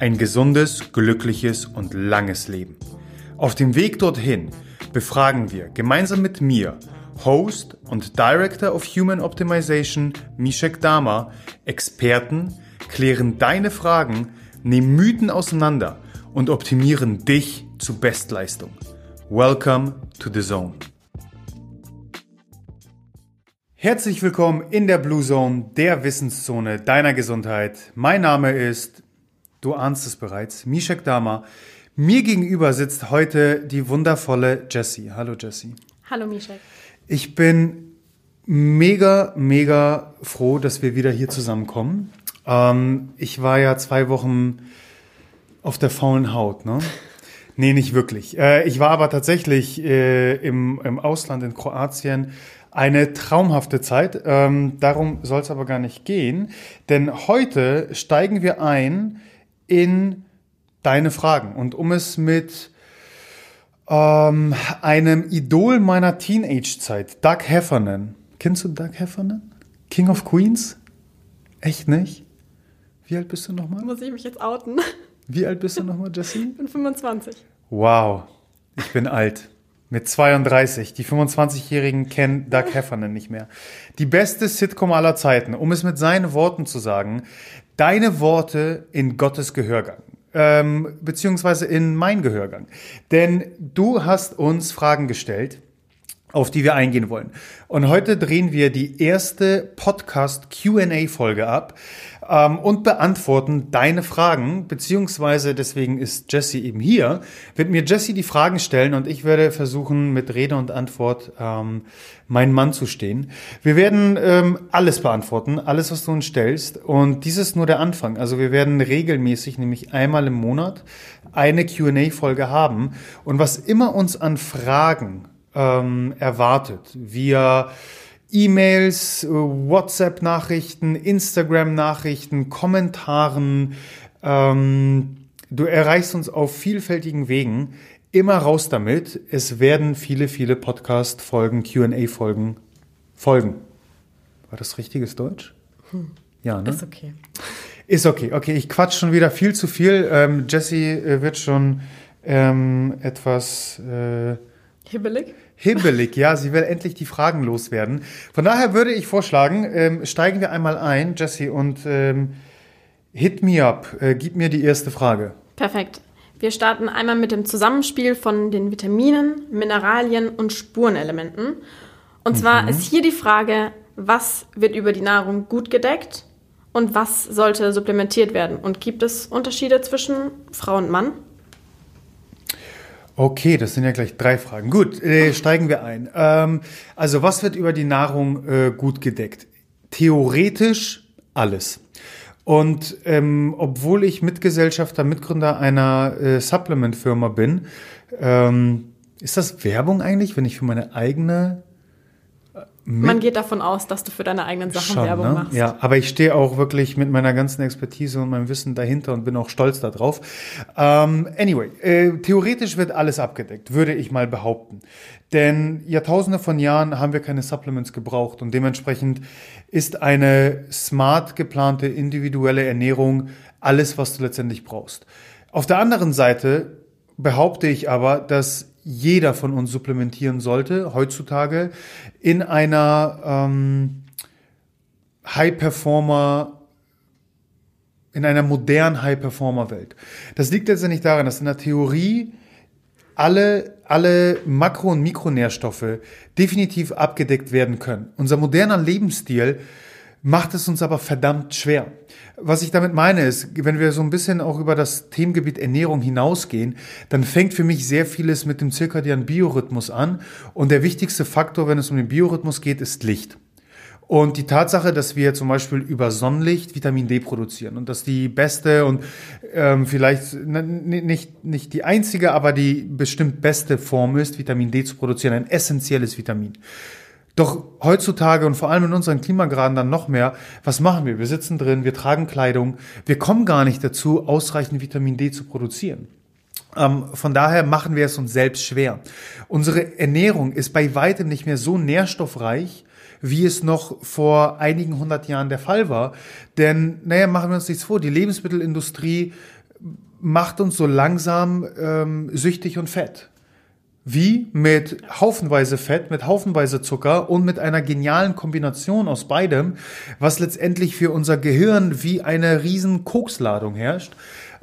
Ein gesundes, glückliches und langes Leben. Auf dem Weg dorthin befragen wir gemeinsam mit mir, Host und Director of Human Optimization Mishek Dama, Experten, klären deine Fragen, nehmen Mythen auseinander und optimieren dich zu Bestleistung. Welcome to the Zone. Herzlich willkommen in der Blue Zone, der Wissenszone deiner Gesundheit. Mein Name ist, du ahnst es bereits, Mishek Dama. Mir gegenüber sitzt heute die wundervolle Jessie. Hallo Jessie. Hallo Mishek. Ich bin mega, mega froh, dass wir wieder hier zusammenkommen. Ähm, ich war ja zwei Wochen auf der faulen Haut, ne? Nee, nicht wirklich. Äh, ich war aber tatsächlich äh, im, im Ausland in Kroatien eine traumhafte Zeit. Ähm, darum soll es aber gar nicht gehen, denn heute steigen wir ein in deine Fragen. Und um es mit ähm, einem Idol meiner Teenage-Zeit, Doug Heffernan. Kennst du Doug Heffernan? King of Queens? Echt nicht? Wie alt bist du nochmal? Muss ich mich jetzt outen? Wie alt bist du nochmal, Jessie? Ich bin 25. Wow, ich bin alt. Mit 32. Die 25-Jährigen kennen Doug Heffernan nicht mehr. Die beste Sitcom aller Zeiten. Um es mit seinen Worten zu sagen, deine Worte in Gottes Gehörgang. Ähm, beziehungsweise in mein Gehörgang. Denn du hast uns Fragen gestellt, auf die wir eingehen wollen. Und heute drehen wir die erste Podcast QA-Folge ab ähm, und beantworten deine Fragen, beziehungsweise deswegen ist Jesse eben hier, wird mir Jesse die Fragen stellen und ich werde versuchen, mit Rede und Antwort ähm, mein Mann zu stehen. Wir werden ähm, alles beantworten, alles, was du uns stellst. Und dies ist nur der Anfang. Also wir werden regelmäßig, nämlich einmal im Monat, eine QA-Folge haben. Und was immer uns an Fragen ähm, erwartet, wir E-Mails, äh, WhatsApp-Nachrichten, Instagram-Nachrichten, Kommentaren. Ähm, du erreichst uns auf vielfältigen Wegen. Immer raus damit. Es werden viele, viele Podcast-Folgen, QA-Folgen folgen. War das richtiges Deutsch? Hm. Ja, ne? Ist okay. Ist okay. Okay, ich quatsch schon wieder viel zu viel. Ähm, Jesse äh, wird schon ähm, etwas äh, hibbelig. Hibbelig, ja, sie will endlich die Fragen loswerden. Von daher würde ich vorschlagen, ähm, steigen wir einmal ein, Jesse, und ähm, hit me up. Äh, gib mir die erste Frage. Perfekt. Wir starten einmal mit dem Zusammenspiel von den Vitaminen, Mineralien und Spurenelementen. Und zwar mhm. ist hier die Frage, was wird über die Nahrung gut gedeckt und was sollte supplementiert werden? Und gibt es Unterschiede zwischen Frau und Mann? Okay, das sind ja gleich drei Fragen. Gut, äh, steigen wir ein. Ähm, also was wird über die Nahrung äh, gut gedeckt? Theoretisch alles. Und ähm, obwohl ich Mitgesellschafter, Mitgründer einer äh, Supplement-Firma bin, ähm, ist das Werbung eigentlich, wenn ich für meine eigene man geht davon aus, dass du für deine eigenen Sachen Schon, Werbung ne? machst. Ja, aber ich stehe auch wirklich mit meiner ganzen Expertise und meinem Wissen dahinter und bin auch stolz darauf. Ähm, anyway, äh, theoretisch wird alles abgedeckt, würde ich mal behaupten. Denn Jahrtausende von Jahren haben wir keine Supplements gebraucht und dementsprechend ist eine smart geplante individuelle Ernährung alles, was du letztendlich brauchst. Auf der anderen Seite behaupte ich aber, dass jeder von uns supplementieren sollte, heutzutage, in einer ähm, High-Performer, in einer modernen High-Performer-Welt. Das liegt letztendlich daran, dass in der Theorie alle, alle Makro- und Mikronährstoffe definitiv abgedeckt werden können. Unser moderner Lebensstil macht es uns aber verdammt schwer. Was ich damit meine ist, wenn wir so ein bisschen auch über das Themengebiet Ernährung hinausgehen, dann fängt für mich sehr vieles mit dem zirkadianen Biorhythmus an. Und der wichtigste Faktor, wenn es um den Biorhythmus geht, ist Licht. Und die Tatsache, dass wir zum Beispiel über Sonnenlicht Vitamin D produzieren und dass die beste und ähm, vielleicht nicht, nicht die einzige, aber die bestimmt beste Form ist, Vitamin D zu produzieren, ein essentielles Vitamin. Doch heutzutage und vor allem in unseren Klimagraden dann noch mehr, was machen wir? Wir sitzen drin, wir tragen Kleidung, wir kommen gar nicht dazu, ausreichend Vitamin D zu produzieren. Ähm, von daher machen wir es uns selbst schwer. Unsere Ernährung ist bei weitem nicht mehr so nährstoffreich, wie es noch vor einigen hundert Jahren der Fall war. Denn, naja, machen wir uns nichts vor, die Lebensmittelindustrie macht uns so langsam ähm, süchtig und fett. Wie mit haufenweise Fett, mit haufenweise Zucker und mit einer genialen Kombination aus beidem, was letztendlich für unser Gehirn wie eine riesen Koksladung herrscht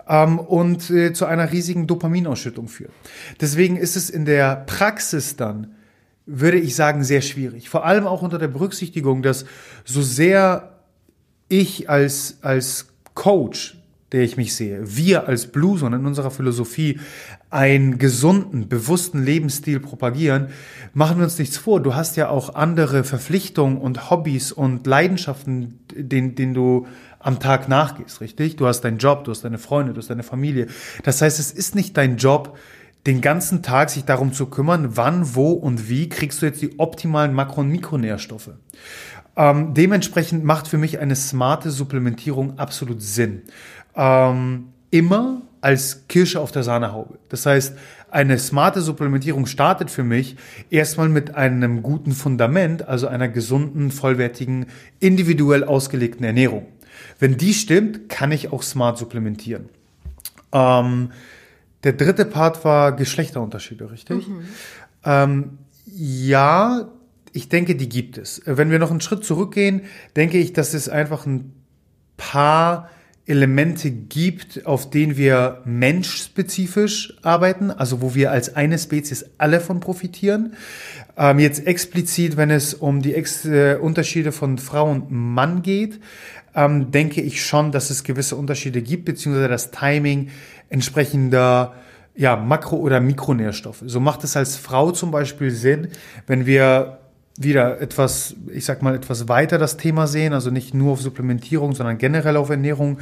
ähm, und äh, zu einer riesigen Dopaminausschüttung führt. Deswegen ist es in der Praxis dann würde ich sagen, sehr schwierig. Vor allem auch unter der Berücksichtigung, dass so sehr ich als, als Coach, der ich mich sehe, wir als Blues und in unserer Philosophie einen gesunden, bewussten Lebensstil propagieren, machen wir uns nichts vor. Du hast ja auch andere Verpflichtungen und Hobbys und Leidenschaften, denen, denen du am Tag nachgehst, richtig? Du hast deinen Job, du hast deine Freunde, du hast deine Familie. Das heißt, es ist nicht dein Job, den ganzen Tag sich darum zu kümmern, wann, wo und wie kriegst du jetzt die optimalen Makro- und Mikronährstoffe. Ähm, dementsprechend macht für mich eine smarte Supplementierung absolut Sinn. Ähm, immer als Kirsche auf der Sahnehaube. Das heißt, eine smarte Supplementierung startet für mich erstmal mit einem guten Fundament, also einer gesunden, vollwertigen, individuell ausgelegten Ernährung. Wenn die stimmt, kann ich auch smart supplementieren. Ähm, der dritte Part war Geschlechterunterschiede, richtig? Mhm. Ähm, ja, ich denke, die gibt es. Wenn wir noch einen Schritt zurückgehen, denke ich, dass es einfach ein paar Elemente gibt, auf denen wir menschspezifisch arbeiten, also wo wir als eine Spezies alle von profitieren. Ähm, jetzt explizit, wenn es um die Ex äh, Unterschiede von Frau und Mann geht, ähm, denke ich schon, dass es gewisse Unterschiede gibt, beziehungsweise das Timing entsprechender ja, Makro- oder Mikronährstoffe. So macht es als Frau zum Beispiel Sinn, wenn wir wieder etwas, ich sag mal, etwas weiter das Thema sehen, also nicht nur auf Supplementierung, sondern generell auf Ernährung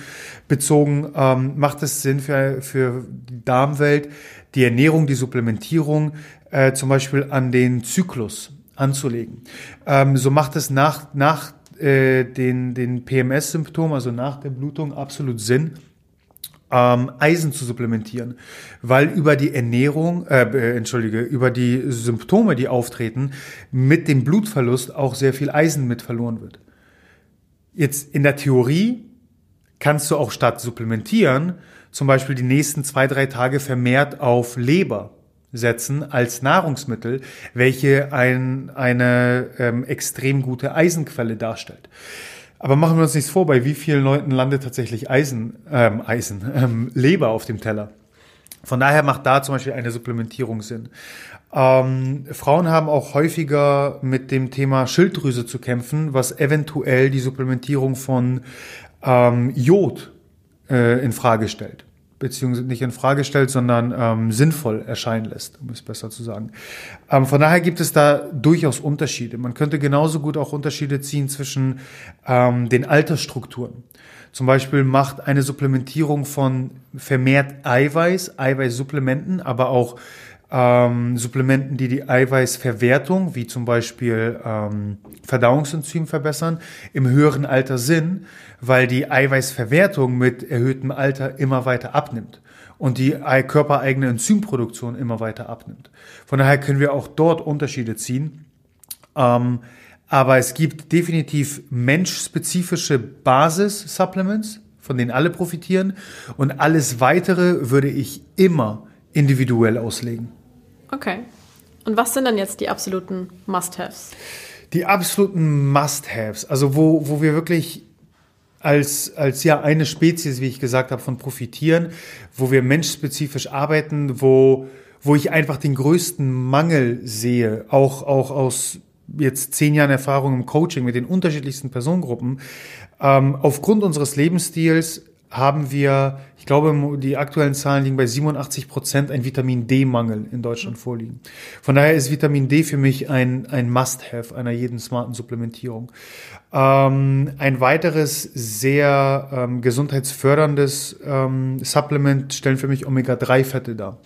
bezogen, ähm, macht es Sinn für, für die Darmwelt, die Ernährung, die Supplementierung äh, zum Beispiel an den Zyklus anzulegen. Ähm, so macht es nach, nach äh, den, den PMS-Symptomen, also nach der Blutung, absolut Sinn, ähm, Eisen zu supplementieren, weil über die Ernährung, äh, entschuldige, über die Symptome, die auftreten, mit dem Blutverlust auch sehr viel Eisen mit verloren wird. Jetzt in der Theorie kannst du auch statt supplementieren zum Beispiel die nächsten zwei, drei Tage vermehrt auf Leber setzen als Nahrungsmittel, welche ein, eine ähm, extrem gute Eisenquelle darstellt. Aber machen wir uns nichts vor, bei wie vielen Leuten landet tatsächlich Eisen, ähm, Eisen, ähm, Leber auf dem Teller. Von daher macht da zum Beispiel eine Supplementierung Sinn. Ähm, Frauen haben auch häufiger mit dem Thema Schilddrüse zu kämpfen, was eventuell die Supplementierung von ähm, Jod äh, in Frage stellt beziehungsweise nicht in Frage stellt, sondern ähm, sinnvoll erscheinen lässt, um es besser zu sagen. Ähm, von daher gibt es da durchaus Unterschiede. Man könnte genauso gut auch Unterschiede ziehen zwischen ähm, den Altersstrukturen. Zum Beispiel macht eine Supplementierung von vermehrt Eiweiß, Eiweißsupplementen, aber auch ähm, Supplementen, die die Eiweißverwertung, wie zum Beispiel ähm, Verdauungsenzym verbessern, im höheren Alter Sinn, weil die Eiweißverwertung mit erhöhtem Alter immer weiter abnimmt und die körpereigene Enzymproduktion immer weiter abnimmt. Von daher können wir auch dort Unterschiede ziehen. Ähm, aber es gibt definitiv menschspezifische Basis-Supplements, von denen alle profitieren. Und alles weitere würde ich immer individuell auslegen. Okay. Und was sind dann jetzt die absoluten Must-Haves? Die absoluten Must-Haves, also wo, wo wir wirklich als, als ja eine Spezies, wie ich gesagt habe, von profitieren, wo wir menschspezifisch arbeiten, wo, wo ich einfach den größten Mangel sehe, auch, auch aus jetzt zehn Jahren Erfahrung im Coaching mit den unterschiedlichsten Personengruppen. Ähm, aufgrund unseres Lebensstils haben wir, ich glaube, die aktuellen Zahlen liegen bei 87 Prozent, ein Vitamin D-Mangel in Deutschland vorliegen. Von daher ist Vitamin D für mich ein, ein Must-Have einer jeden smarten Supplementierung. Ähm, ein weiteres sehr ähm, gesundheitsförderndes ähm, Supplement stellen für mich Omega-3-Fette dar.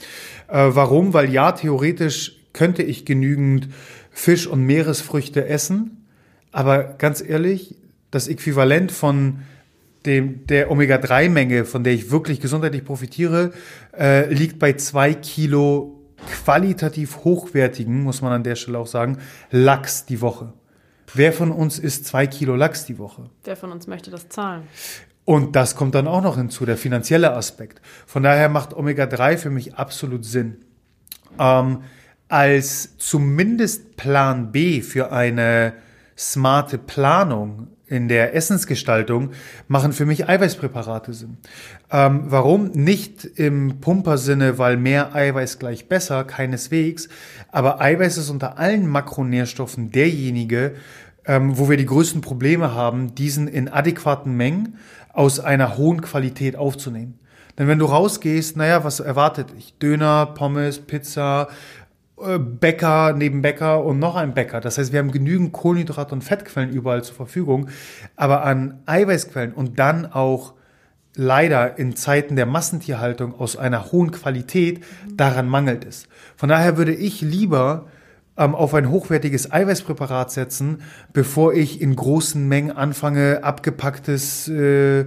Äh, warum? Weil ja, theoretisch könnte ich genügend Fisch und Meeresfrüchte essen, aber ganz ehrlich, das Äquivalent von dem, der Omega-3-Menge, von der ich wirklich gesundheitlich profitiere, äh, liegt bei zwei Kilo qualitativ hochwertigen, muss man an der Stelle auch sagen, Lachs die Woche. Wer von uns isst zwei Kilo Lachs die Woche? Wer von uns möchte das zahlen? Und das kommt dann auch noch hinzu, der finanzielle Aspekt. Von daher macht Omega-3 für mich absolut Sinn. Ähm, als zumindest Plan B für eine smarte Planung in der Essensgestaltung machen für mich Eiweißpräparate Sinn. Ähm, warum? Nicht im Pumpersinne, weil mehr Eiweiß gleich besser, keineswegs. Aber Eiweiß ist unter allen Makronährstoffen derjenige, ähm, wo wir die größten Probleme haben, diesen in adäquaten Mengen aus einer hohen Qualität aufzunehmen. Denn wenn du rausgehst, naja, was erwartet dich? Döner, Pommes, Pizza, Bäcker neben Bäcker und noch ein Bäcker. Das heißt, wir haben genügend Kohlenhydrate und Fettquellen überall zur Verfügung, aber an Eiweißquellen und dann auch leider in Zeiten der Massentierhaltung aus einer hohen Qualität, daran mangelt es. Von daher würde ich lieber ähm, auf ein hochwertiges Eiweißpräparat setzen, bevor ich in großen Mengen anfange, abgepacktes, äh,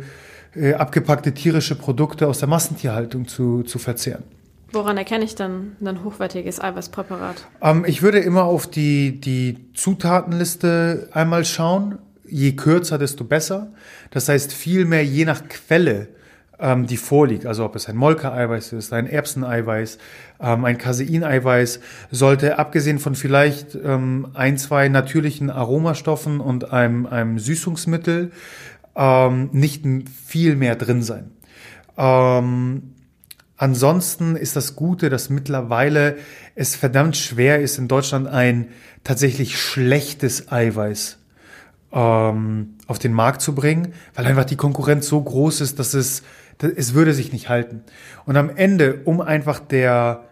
äh, abgepackte tierische Produkte aus der Massentierhaltung zu, zu verzehren. Woran erkenne ich dann ein hochwertiges Eiweißpräparat? Ähm, ich würde immer auf die, die Zutatenliste einmal schauen. Je kürzer, desto besser. Das heißt, viel mehr je nach Quelle, ähm, die vorliegt. Also ob es ein Molke-Eiweiß ist, ein Erbseneiweiß, ähm, ein Caseineiweiß, sollte abgesehen von vielleicht ähm, ein, zwei natürlichen Aromastoffen und einem, einem Süßungsmittel ähm, nicht viel mehr drin sein. Ähm, Ansonsten ist das Gute, dass mittlerweile es verdammt schwer ist, in Deutschland ein tatsächlich schlechtes Eiweiß ähm, auf den Markt zu bringen, weil einfach die Konkurrenz so groß ist, dass es, dass es würde sich nicht halten. Und am Ende, um einfach der,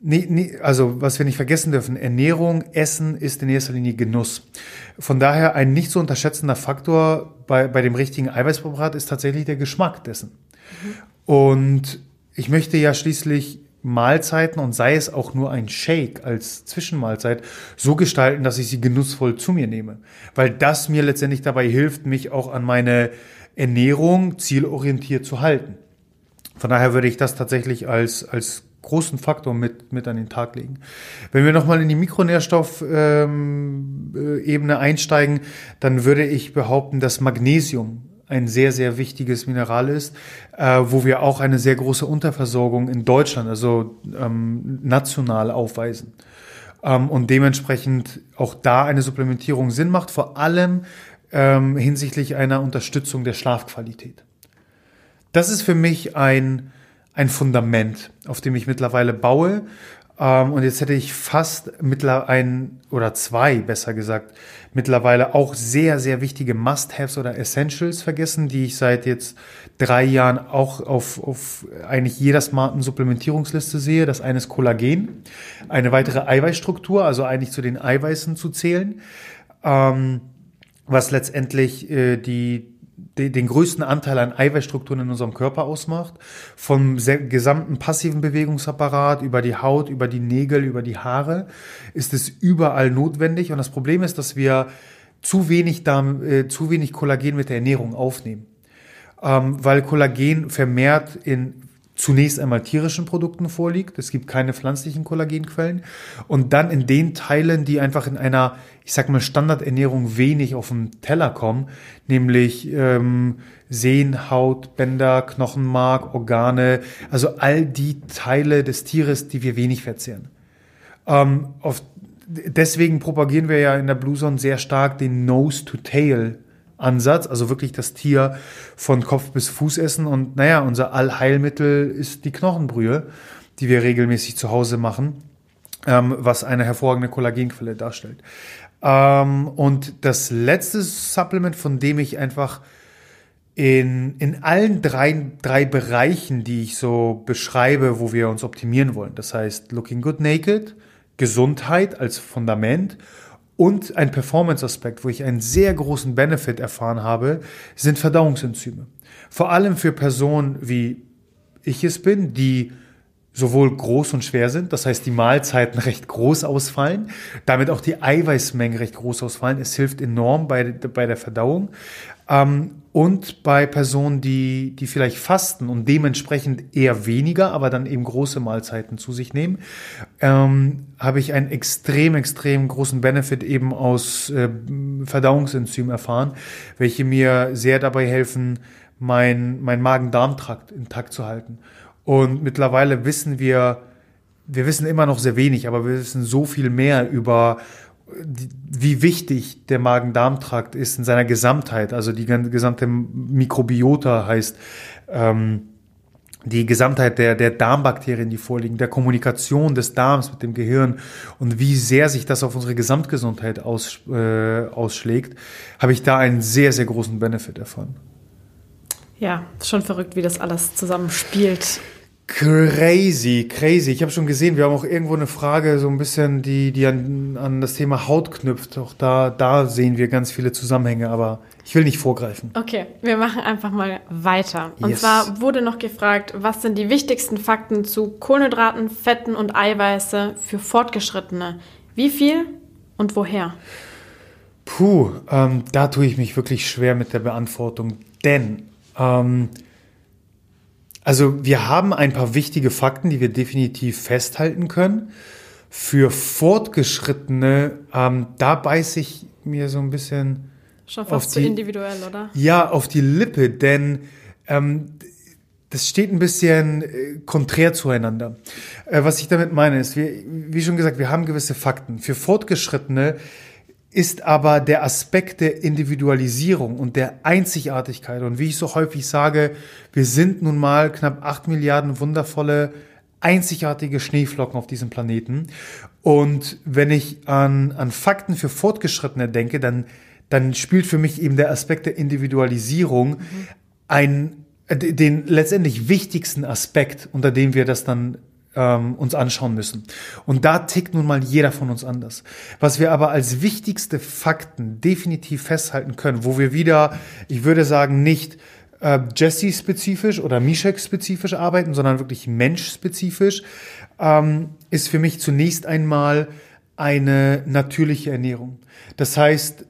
nee, nee, also was wir nicht vergessen dürfen, Ernährung, Essen ist in erster Linie Genuss. Von daher ein nicht zu unterschätzender Faktor bei, bei dem richtigen Eiweißpräparat ist tatsächlich der Geschmack dessen. Mhm. Und ich möchte ja schließlich Mahlzeiten und sei es auch nur ein Shake als Zwischenmahlzeit so gestalten, dass ich sie genussvoll zu mir nehme. Weil das mir letztendlich dabei hilft, mich auch an meine Ernährung zielorientiert zu halten. Von daher würde ich das tatsächlich als, als großen Faktor mit, mit an den Tag legen. Wenn wir nochmal in die Mikronährstoffebene ähm, äh, einsteigen, dann würde ich behaupten, dass Magnesium ein sehr, sehr wichtiges Mineral ist, äh, wo wir auch eine sehr große Unterversorgung in Deutschland, also ähm, national aufweisen. Ähm, und dementsprechend auch da eine Supplementierung Sinn macht, vor allem ähm, hinsichtlich einer Unterstützung der Schlafqualität. Das ist für mich ein, ein Fundament, auf dem ich mittlerweile baue. Ähm, und jetzt hätte ich fast mittlerweile ein oder zwei, besser gesagt, mittlerweile auch sehr, sehr wichtige Must-Haves oder Essentials vergessen, die ich seit jetzt drei Jahren auch auf, auf eigentlich jeder smarten Supplementierungsliste sehe. Das eine ist Kollagen, eine weitere Eiweißstruktur, also eigentlich zu den Eiweißen zu zählen, ähm, was letztendlich äh, die den größten Anteil an Eiweißstrukturen in unserem Körper ausmacht. Vom gesamten passiven Bewegungsapparat über die Haut, über die Nägel, über die Haare ist es überall notwendig. Und das Problem ist, dass wir zu wenig, Darm, äh, zu wenig Kollagen mit der Ernährung aufnehmen. Ähm, weil Kollagen vermehrt in zunächst einmal tierischen Produkten vorliegt. Es gibt keine pflanzlichen Kollagenquellen. Und dann in den Teilen, die einfach in einer, ich sag mal, Standardernährung wenig auf den Teller kommen, nämlich ähm, Sehnen, Haut, Bänder, Knochenmark, Organe, also all die Teile des Tieres, die wir wenig verzehren. Ähm, auf, deswegen propagieren wir ja in der Blue Zone sehr stark den Nose-to-Tail Ansatz, also wirklich das Tier von Kopf bis Fuß essen. Und naja, unser Allheilmittel ist die Knochenbrühe, die wir regelmäßig zu Hause machen, ähm, was eine hervorragende Kollagenquelle darstellt. Ähm, und das letzte Supplement, von dem ich einfach in, in allen drei, drei Bereichen, die ich so beschreibe, wo wir uns optimieren wollen. Das heißt, Looking Good Naked, Gesundheit als Fundament und ein Performance-Aspekt, wo ich einen sehr großen Benefit erfahren habe, sind Verdauungsenzyme. Vor allem für Personen wie ich es bin, die sowohl groß und schwer sind, das heißt die Mahlzeiten recht groß ausfallen, damit auch die Eiweißmengen recht groß ausfallen. Es hilft enorm bei, bei der Verdauung. Ähm, und bei Personen, die, die vielleicht fasten und dementsprechend eher weniger, aber dann eben große Mahlzeiten zu sich nehmen, ähm, habe ich einen extrem, extrem großen Benefit eben aus äh, Verdauungsenzymen erfahren, welche mir sehr dabei helfen, mein, mein Magen-Darm-Trakt intakt zu halten. Und mittlerweile wissen wir, wir wissen immer noch sehr wenig, aber wir wissen so viel mehr über wie wichtig der Magen-Darm-Trakt ist in seiner Gesamtheit. Also die gesamte Mikrobiota heißt ähm, die Gesamtheit der, der Darmbakterien, die vorliegen, der Kommunikation des Darms mit dem Gehirn und wie sehr sich das auf unsere Gesamtgesundheit aus, äh, ausschlägt, habe ich da einen sehr, sehr großen Benefit erfahren. Ja, schon verrückt, wie das alles zusammenspielt. Crazy, crazy. Ich habe schon gesehen, wir haben auch irgendwo eine Frage, so ein bisschen, die, die an, an das Thema Haut knüpft. Auch da, da sehen wir ganz viele Zusammenhänge, aber ich will nicht vorgreifen. Okay, wir machen einfach mal weiter. Und yes. zwar wurde noch gefragt, was sind die wichtigsten Fakten zu Kohlenhydraten, Fetten und Eiweiße für Fortgeschrittene? Wie viel und woher? Puh, ähm, da tue ich mich wirklich schwer mit der Beantwortung, denn ähm, also wir haben ein paar wichtige Fakten, die wir definitiv festhalten können. Für Fortgeschrittene, ähm, da beiße ich mir so ein bisschen. Schon fast zu die, individuell, oder? Ja, auf die Lippe, denn ähm, das steht ein bisschen äh, konträr zueinander. Äh, was ich damit meine, ist, wir, wie schon gesagt, wir haben gewisse Fakten. Für Fortgeschrittene ist aber der Aspekt der Individualisierung und der Einzigartigkeit. Und wie ich so häufig sage, wir sind nun mal knapp acht Milliarden wundervolle, einzigartige Schneeflocken auf diesem Planeten. Und wenn ich an, an Fakten für Fortgeschrittene denke, dann, dann spielt für mich eben der Aspekt der Individualisierung mhm. ein, äh, den letztendlich wichtigsten Aspekt, unter dem wir das dann ähm, uns anschauen müssen. Und da tickt nun mal jeder von uns anders. Was wir aber als wichtigste Fakten definitiv festhalten können, wo wir wieder, ich würde sagen, nicht äh, Jesse-spezifisch oder Mishek-spezifisch arbeiten, sondern wirklich Mensch-spezifisch, ähm, ist für mich zunächst einmal eine natürliche Ernährung. Das heißt,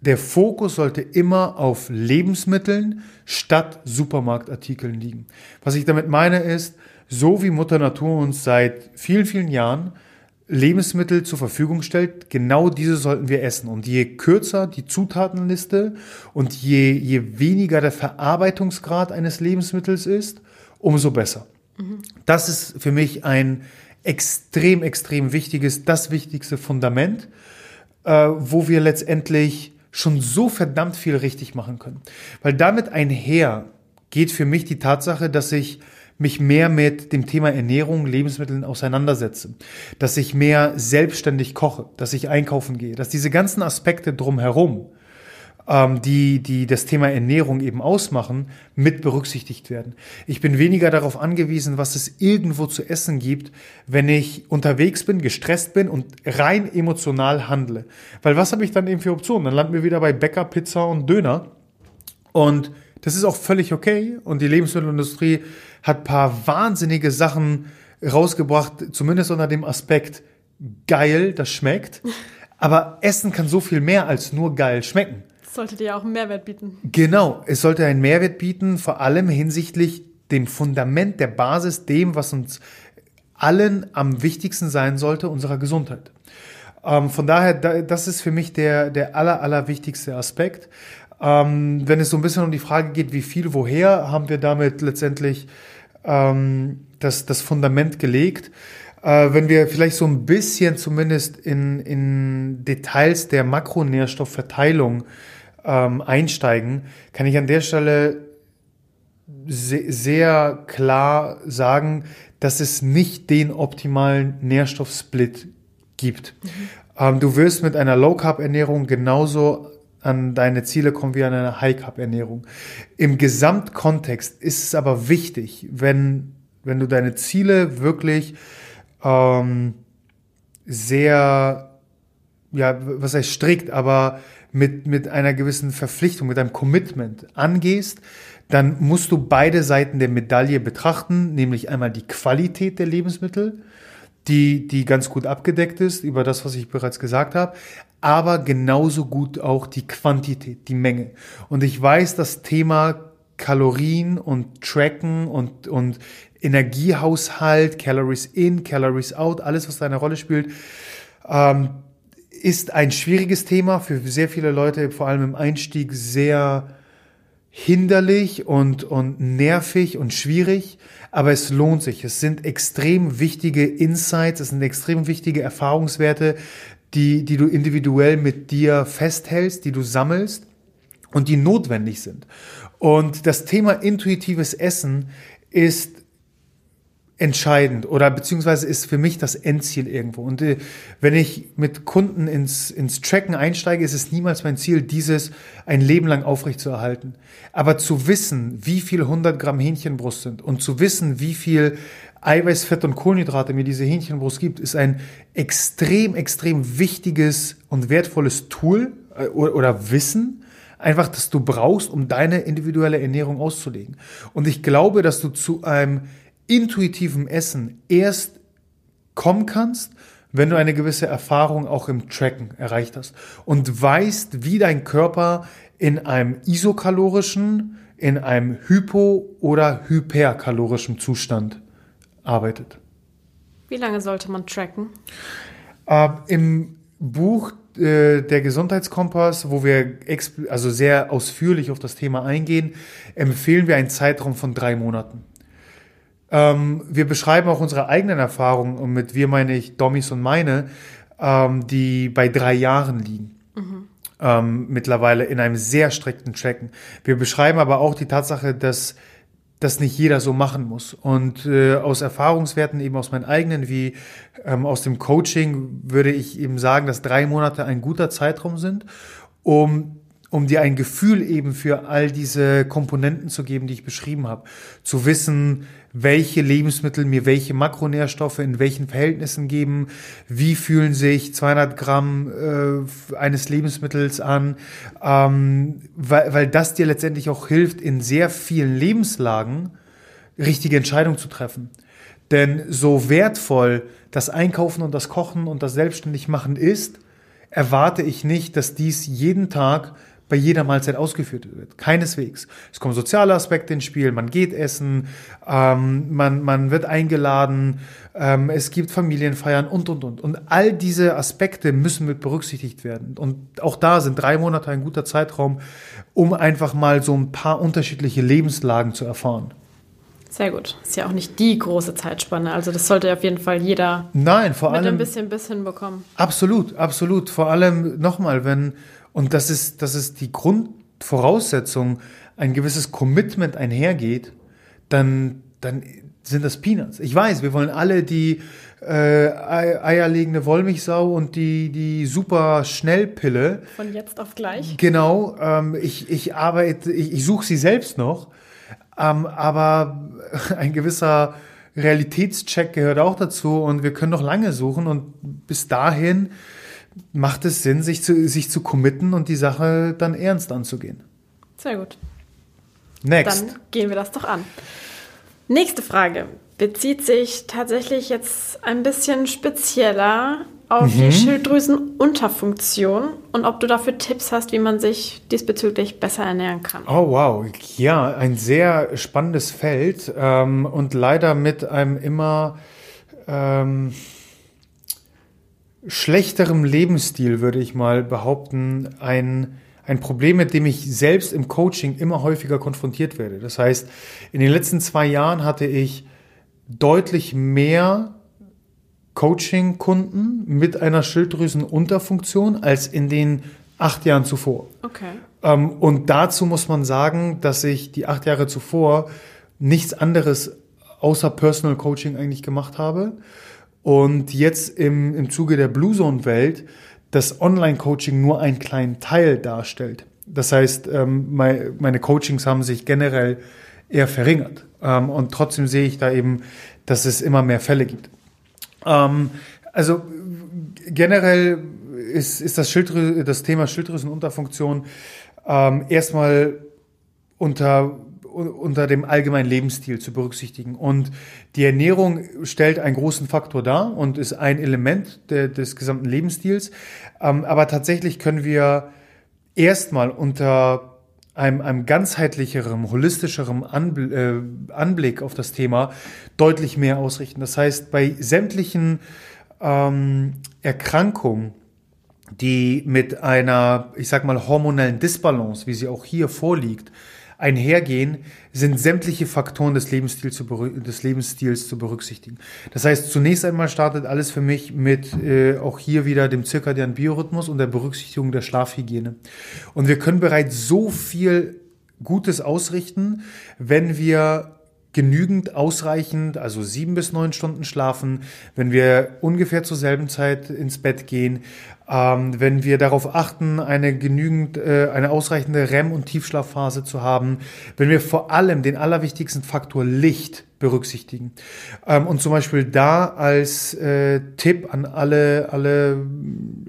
der Fokus sollte immer auf Lebensmitteln statt Supermarktartikeln liegen. Was ich damit meine ist, so wie Mutter Natur uns seit vielen, vielen Jahren Lebensmittel zur Verfügung stellt, genau diese sollten wir essen. Und je kürzer die Zutatenliste und je, je weniger der Verarbeitungsgrad eines Lebensmittels ist, umso besser. Mhm. Das ist für mich ein extrem, extrem wichtiges, das wichtigste Fundament, äh, wo wir letztendlich schon so verdammt viel richtig machen können. Weil damit einher geht für mich die Tatsache, dass ich mich mehr mit dem Thema Ernährung, Lebensmitteln auseinandersetze, dass ich mehr selbstständig koche, dass ich einkaufen gehe, dass diese ganzen Aspekte drumherum, ähm, die, die das Thema Ernährung eben ausmachen, mit berücksichtigt werden. Ich bin weniger darauf angewiesen, was es irgendwo zu essen gibt, wenn ich unterwegs bin, gestresst bin und rein emotional handle. Weil was habe ich dann eben für Optionen? Dann landen wir wieder bei Bäcker, Pizza und Döner. Und das ist auch völlig okay. Und die Lebensmittelindustrie hat paar wahnsinnige Sachen rausgebracht, zumindest unter dem Aspekt geil, das schmeckt. Aber Essen kann so viel mehr als nur geil schmecken. Das sollte dir auch einen Mehrwert bieten. Genau, es sollte einen Mehrwert bieten, vor allem hinsichtlich dem Fundament, der Basis, dem, was uns allen am wichtigsten sein sollte, unserer Gesundheit. Ähm, von daher, das ist für mich der, der aller, aller wichtigste Aspekt. Ähm, wenn es so ein bisschen um die Frage geht, wie viel, woher, haben wir damit letztendlich ähm, das, das Fundament gelegt. Äh, wenn wir vielleicht so ein bisschen zumindest in, in Details der Makronährstoffverteilung ähm, einsteigen, kann ich an der Stelle se sehr klar sagen, dass es nicht den optimalen Nährstoffsplit gibt. Mhm. Ähm, du wirst mit einer Low Carb Ernährung genauso an deine Ziele kommen wie an eine High-Carb-Ernährung. Im Gesamtkontext ist es aber wichtig, wenn, wenn du deine Ziele wirklich ähm, sehr, ja, was heißt strikt, aber mit, mit einer gewissen Verpflichtung, mit einem Commitment angehst, dann musst du beide Seiten der Medaille betrachten, nämlich einmal die Qualität der Lebensmittel, die, die ganz gut abgedeckt ist über das, was ich bereits gesagt habe, aber genauso gut auch die Quantität, die Menge. Und ich weiß, das Thema Kalorien und Tracken und, und Energiehaushalt, Calories in, Calories out, alles, was da eine Rolle spielt, ähm, ist ein schwieriges Thema für sehr viele Leute, vor allem im Einstieg sehr hinderlich und, und nervig und schwierig, aber es lohnt sich. Es sind extrem wichtige Insights, es sind extrem wichtige Erfahrungswerte, die, die du individuell mit dir festhältst, die du sammelst und die notwendig sind. Und das Thema intuitives Essen ist entscheidend oder beziehungsweise ist für mich das Endziel irgendwo. Und äh, wenn ich mit Kunden ins, ins Tracken einsteige, ist es niemals mein Ziel, dieses ein Leben lang aufrechtzuerhalten. Aber zu wissen, wie viel 100 Gramm Hähnchenbrust sind und zu wissen, wie viel Eiweiß, Fett und Kohlenhydrate mir diese Hähnchenbrust gibt, ist ein extrem, extrem wichtiges und wertvolles Tool äh, oder, oder Wissen, einfach, das du brauchst, um deine individuelle Ernährung auszulegen. Und ich glaube, dass du zu einem intuitiven Essen erst kommen kannst, wenn du eine gewisse Erfahrung auch im Tracken erreicht hast und weißt, wie dein Körper in einem isokalorischen, in einem hypo- oder hyperkalorischen Zustand arbeitet. Wie lange sollte man tracken? Äh, Im Buch äh, Der Gesundheitskompass, wo wir also sehr ausführlich auf das Thema eingehen, empfehlen wir einen Zeitraum von drei Monaten. Ähm, wir beschreiben auch unsere eigenen Erfahrungen, und mit wir meine ich Domis und meine, ähm, die bei drei Jahren liegen. Mhm. Ähm, mittlerweile in einem sehr strikten Tracken. Wir beschreiben aber auch die Tatsache, dass das nicht jeder so machen muss. Und äh, aus Erfahrungswerten, eben aus meinen eigenen, wie ähm, aus dem Coaching, würde ich eben sagen, dass drei Monate ein guter Zeitraum sind, um um dir ein Gefühl eben für all diese Komponenten zu geben, die ich beschrieben habe. Zu wissen, welche Lebensmittel mir welche Makronährstoffe in welchen Verhältnissen geben, wie fühlen sich 200 Gramm äh, eines Lebensmittels an, ähm, weil, weil das dir letztendlich auch hilft, in sehr vielen Lebenslagen richtige Entscheidungen zu treffen. Denn so wertvoll das Einkaufen und das Kochen und das Selbstständigmachen ist, erwarte ich nicht, dass dies jeden Tag bei jeder Mahlzeit ausgeführt wird. Keineswegs. Es kommen soziale Aspekte ins Spiel, man geht essen, ähm, man, man wird eingeladen, ähm, es gibt Familienfeiern und, und, und. Und all diese Aspekte müssen mit berücksichtigt werden. Und auch da sind drei Monate ein guter Zeitraum, um einfach mal so ein paar unterschiedliche Lebenslagen zu erfahren. Sehr gut. Ist ja auch nicht die große Zeitspanne. Also das sollte auf jeden Fall jeder Nein, vor mit allem, ein bisschen Biss hinbekommen. Absolut, absolut. Vor allem nochmal, wenn und das ist, das ist die Grundvoraussetzung, ein gewisses Commitment einhergeht, dann, dann sind das Peanuts. Ich weiß, wir wollen alle die äh, eierlegende Wollmilchsau und die, die super Schnellpille. Von jetzt auf gleich. Genau. Ähm, ich, ich arbeite, ich, ich suche sie selbst noch, ähm, aber ein gewisser Realitätscheck gehört auch dazu und wir können noch lange suchen und bis dahin macht es Sinn, sich zu, sich zu committen und die Sache dann ernst anzugehen. Sehr gut. Next. Dann gehen wir das doch an. Nächste Frage bezieht sich tatsächlich jetzt ein bisschen spezieller auf mhm. die Schilddrüsenunterfunktion und ob du dafür Tipps hast, wie man sich diesbezüglich besser ernähren kann. Oh wow, ja, ein sehr spannendes Feld ähm, und leider mit einem immer ähm, schlechterem Lebensstil, würde ich mal behaupten, ein, ein Problem, mit dem ich selbst im Coaching immer häufiger konfrontiert werde. Das heißt, in den letzten zwei Jahren hatte ich deutlich mehr Coaching-Kunden mit einer Schilddrüsenunterfunktion als in den acht Jahren zuvor. Okay. Ähm, und dazu muss man sagen, dass ich die acht Jahre zuvor nichts anderes außer Personal Coaching eigentlich gemacht habe und jetzt im, im Zuge der Blue Zone Welt das Online-Coaching nur einen kleinen Teil darstellt. Das heißt, ähm, meine Coachings haben sich generell eher verringert. Ähm, und trotzdem sehe ich da eben, dass es immer mehr Fälle gibt. Ähm, also generell ist, ist das, Schilddrü das Thema Schilddrüsenunterfunktion erstmal unter unter dem allgemeinen Lebensstil zu berücksichtigen. Und die Ernährung stellt einen großen Faktor dar und ist ein Element de, des gesamten Lebensstils. Ähm, aber tatsächlich können wir erstmal unter einem, einem ganzheitlicheren, holistischeren Anbl äh, Anblick auf das Thema deutlich mehr ausrichten. Das heißt, bei sämtlichen ähm, Erkrankungen, die mit einer, ich sag mal, hormonellen Disbalance, wie sie auch hier vorliegt, einhergehen, sind sämtliche Faktoren des Lebensstils zu, des Lebensstils zu berücksichtigen. Das heißt, zunächst einmal startet alles für mich mit äh, auch hier wieder dem zirkadianen Biorhythmus und der Berücksichtigung der Schlafhygiene. Und wir können bereits so viel Gutes ausrichten, wenn wir genügend, ausreichend, also sieben bis neun Stunden schlafen, wenn wir ungefähr zur selben Zeit ins Bett gehen, ähm, wenn wir darauf achten, eine genügend, äh, eine ausreichende REM- und Tiefschlafphase zu haben, wenn wir vor allem den allerwichtigsten Faktor Licht berücksichtigen. Ähm, und zum Beispiel da als äh, Tipp an alle, alle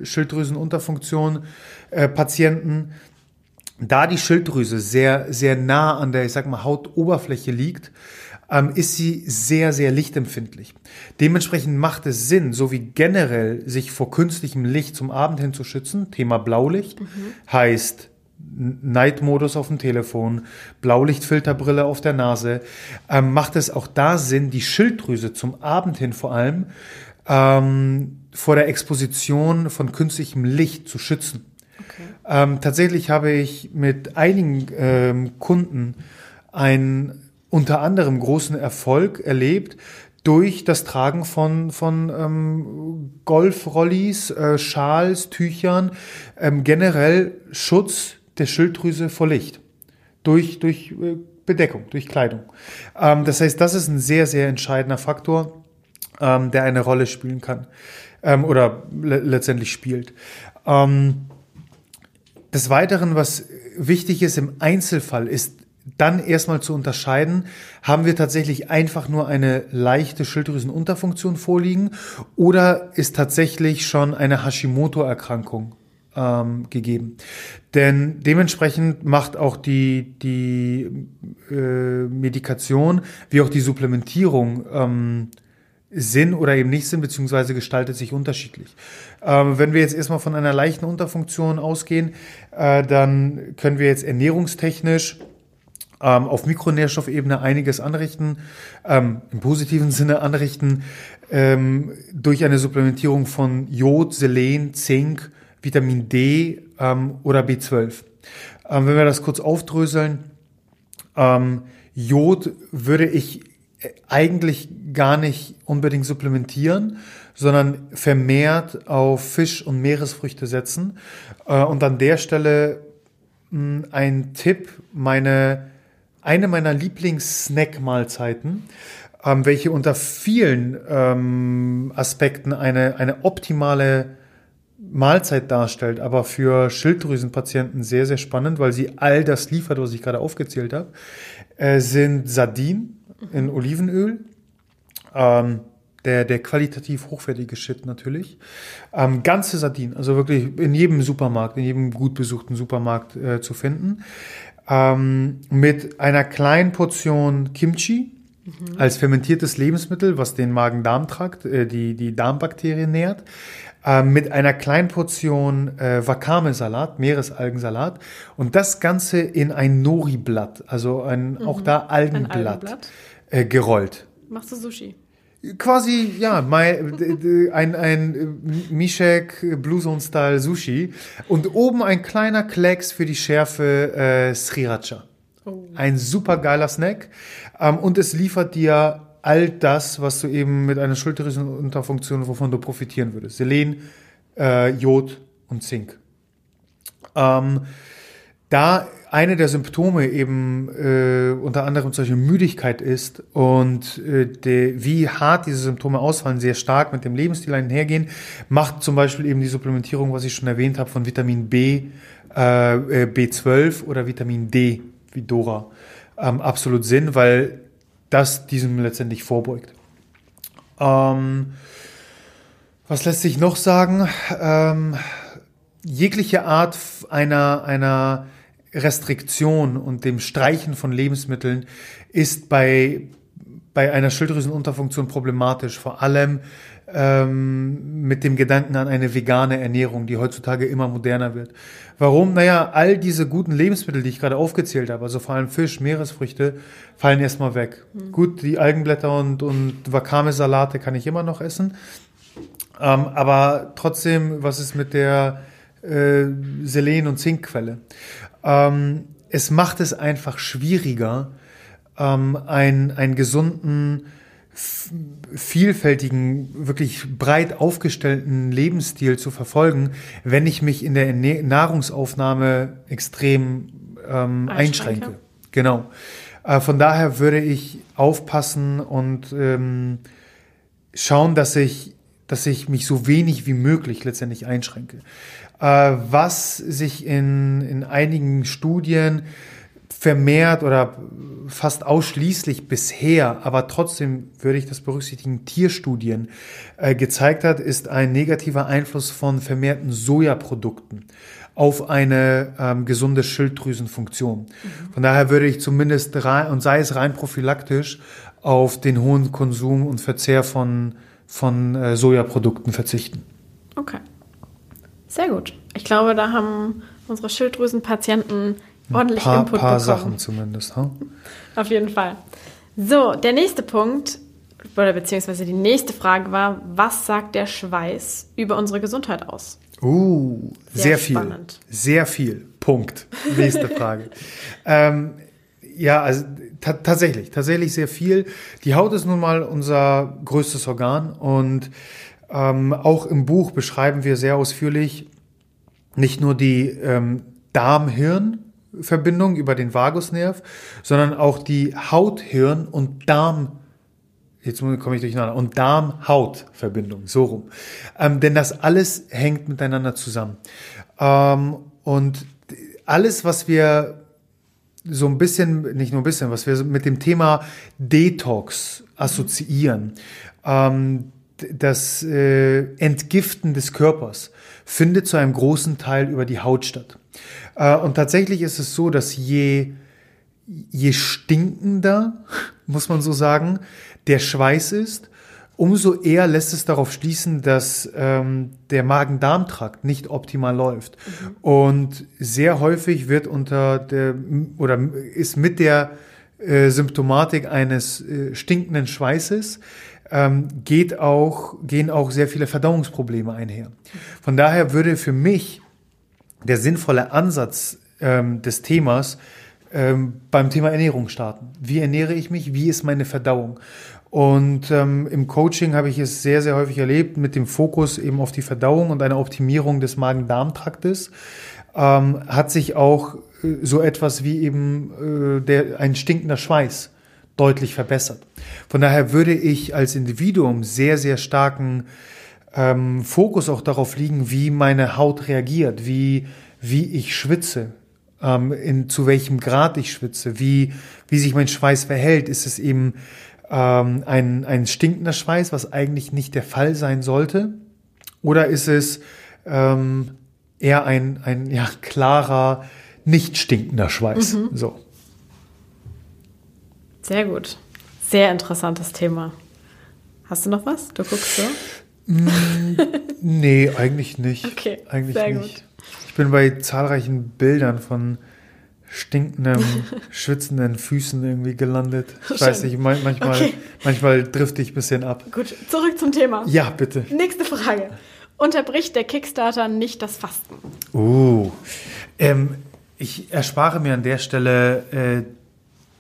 Schilddrüsenunterfunktion äh, Patienten, da die Schilddrüse sehr, sehr nah an der, ich sag mal, Hautoberfläche liegt, ähm, ist sie sehr, sehr lichtempfindlich. Dementsprechend macht es Sinn, so wie generell sich vor künstlichem Licht zum Abend hin zu schützen. Thema Blaulicht mhm. heißt Night-Modus auf dem Telefon, Blaulichtfilterbrille auf der Nase, ähm, macht es auch da Sinn, die Schilddrüse zum Abend hin vor allem ähm, vor der Exposition von künstlichem Licht zu schützen. Okay. Ähm, tatsächlich habe ich mit einigen ähm, Kunden ein unter anderem großen Erfolg erlebt durch das Tragen von, von ähm, Golfrollis, äh, Schals, Tüchern, ähm, generell Schutz der Schilddrüse vor Licht. Durch, durch äh, Bedeckung, durch Kleidung. Ähm, das heißt, das ist ein sehr, sehr entscheidender Faktor, ähm, der eine Rolle spielen kann ähm, oder le letztendlich spielt. Ähm, des Weiteren, was wichtig ist im Einzelfall, ist dann erstmal zu unterscheiden, haben wir tatsächlich einfach nur eine leichte Schilddrüsenunterfunktion vorliegen oder ist tatsächlich schon eine Hashimoto-Erkrankung ähm, gegeben. Denn dementsprechend macht auch die, die äh, Medikation wie auch die Supplementierung ähm, Sinn oder eben nicht Sinn, beziehungsweise gestaltet sich unterschiedlich. Ähm, wenn wir jetzt erstmal von einer leichten Unterfunktion ausgehen, äh, dann können wir jetzt ernährungstechnisch ähm, auf Mikronährstoffebene einiges anrichten, ähm, im positiven Sinne anrichten, ähm, durch eine Supplementierung von Jod, Selen, Zink, Vitamin D ähm, oder B12. Ähm, wenn wir das kurz aufdröseln, ähm, Jod würde ich eigentlich gar nicht unbedingt supplementieren, sondern vermehrt auf Fisch und Meeresfrüchte setzen. Äh, und an der Stelle mh, ein Tipp, meine eine meiner Lieblings-Snack-Mahlzeiten, ähm, welche unter vielen ähm, Aspekten eine, eine optimale Mahlzeit darstellt, aber für Schilddrüsenpatienten sehr, sehr spannend, weil sie all das liefert, was ich gerade aufgezählt habe, äh, sind Sardinen in Olivenöl, ähm, der, der qualitativ hochwertige Shit natürlich. Ähm, ganze Sardinen, also wirklich in jedem Supermarkt, in jedem gut besuchten Supermarkt äh, zu finden ähm, mit einer kleinen Portion Kimchi mhm. als fermentiertes Lebensmittel, was den Magen-Darm-Trakt, äh, die, die Darmbakterien nährt. Äh, mit einer kleinen Portion äh, Wakame-Salat, Meeresalgensalat und das Ganze in ein Nori-Blatt, also ein, mhm. auch da Algenblatt, Algenblatt. Äh, gerollt. Machst du Sushi? Quasi, ja, mein, ein, ein Mishek Blue Zone Style Sushi und oben ein kleiner Klecks für die Schärfe äh, Sriracha. Oh. Ein super geiler Snack ähm, und es liefert dir all das, was du eben mit einer Schulterriesenunterfunktion, wovon du profitieren würdest. Selen, äh, Jod und Zink. Ähm, da eine der Symptome eben äh, unter anderem solche Müdigkeit ist und äh, de, wie hart diese Symptome ausfallen, sehr stark mit dem Lebensstil einhergehen, macht zum Beispiel eben die Supplementierung, was ich schon erwähnt habe, von Vitamin B, äh, äh B12 oder Vitamin D, wie Dora, ähm, absolut Sinn, weil das diesem letztendlich vorbeugt. Ähm, was lässt sich noch sagen? Ähm, jegliche Art einer, einer Restriktion und dem Streichen von Lebensmitteln ist bei, bei einer Schilddrüsenunterfunktion problematisch, vor allem ähm, mit dem Gedanken an eine vegane Ernährung, die heutzutage immer moderner wird. Warum? Naja, all diese guten Lebensmittel, die ich gerade aufgezählt habe, also vor allem Fisch, Meeresfrüchte, fallen erstmal weg. Mhm. Gut, die Algenblätter und, und Wakame-Salate kann ich immer noch essen. Ähm, aber trotzdem, was ist mit der äh, Selen- und Zinkquelle? Ähm, es macht es einfach schwieriger, ähm, einen, einen gesunden, vielfältigen, wirklich breit aufgestellten Lebensstil zu verfolgen, wenn ich mich in der Nahrungsaufnahme extrem ähm, einschränke. Genau. Äh, von daher würde ich aufpassen und ähm, schauen, dass ich, dass ich mich so wenig wie möglich letztendlich einschränke. Äh, was sich in, in einigen Studien vermehrt oder fast ausschließlich bisher, aber trotzdem würde ich das berücksichtigen, Tierstudien äh, gezeigt hat, ist ein negativer Einfluss von vermehrten Sojaprodukten auf eine ähm, gesunde Schilddrüsenfunktion. Mhm. Von daher würde ich zumindest rein, und sei es rein prophylaktisch, auf den hohen Konsum und Verzehr von, von äh, Sojaprodukten verzichten. Okay. Sehr gut. Ich glaube, da haben unsere Schilddrüsenpatienten ordentlich paar, Input paar bekommen. Sachen zumindest. Huh? Auf jeden Fall. So, der nächste Punkt, oder beziehungsweise die nächste Frage war, was sagt der Schweiß über unsere Gesundheit aus? Uh, sehr, sehr viel. Spannend. Sehr viel. Punkt. Nächste Frage. ähm, ja, also tatsächlich, tatsächlich sehr viel. Die Haut ist nun mal unser größtes Organ und ähm, auch im Buch beschreiben wir sehr ausführlich nicht nur die ähm, Darm-Hirn-Verbindung über den Vagusnerv, sondern auch die Haut-Hirn- und Darm- Jetzt komme ich durcheinander. Und Darm-Haut-Verbindung, so rum. Ähm, denn das alles hängt miteinander zusammen. Ähm, und alles, was wir so ein bisschen, nicht nur ein bisschen, was wir mit dem Thema Detox assoziieren, ähm, das äh, Entgiften des Körpers findet zu einem großen Teil über die Haut statt. Äh, und tatsächlich ist es so, dass je, je stinkender, muss man so sagen, der Schweiß ist, umso eher lässt es darauf schließen, dass ähm, der Magen-Darm-Trakt nicht optimal läuft. Mhm. Und sehr häufig wird unter der oder ist mit der äh, Symptomatik eines äh, stinkenden Schweißes ähm, geht auch, gehen auch sehr viele Verdauungsprobleme einher. Von daher würde für mich der sinnvolle Ansatz ähm, des Themas ähm, beim Thema Ernährung starten. Wie ernähre ich mich? Wie ist meine Verdauung? Und ähm, im Coaching habe ich es sehr, sehr häufig erlebt mit dem Fokus eben auf die Verdauung und einer Optimierung des Magen-Darm-Traktes. Ähm, hat sich auch äh, so etwas wie eben äh, der, ein stinkender Schweiß deutlich verbessert. Von daher würde ich als Individuum sehr, sehr starken ähm, Fokus auch darauf liegen, wie meine Haut reagiert, wie, wie ich schwitze, ähm, in, zu welchem Grad ich schwitze, wie, wie sich mein Schweiß verhält. Ist es eben ähm, ein, ein stinkender Schweiß, was eigentlich nicht der Fall sein sollte? Oder ist es ähm, eher ein, ein ja, klarer, nicht stinkender Schweiß? Mhm. So. Sehr gut. Sehr interessantes Thema. Hast du noch was? Du guckst so? Mm, nee, eigentlich nicht. Okay, eigentlich sehr nicht. gut. Ich bin bei zahlreichen Bildern von stinkenden, schwitzenden Füßen irgendwie gelandet. Ich Schön. weiß nicht, manchmal, okay. manchmal drifte ich ein bisschen ab. Gut, zurück zum Thema. Ja, bitte. Nächste Frage. Unterbricht der Kickstarter nicht das Fasten? Uh, ähm, ich erspare mir an der Stelle äh,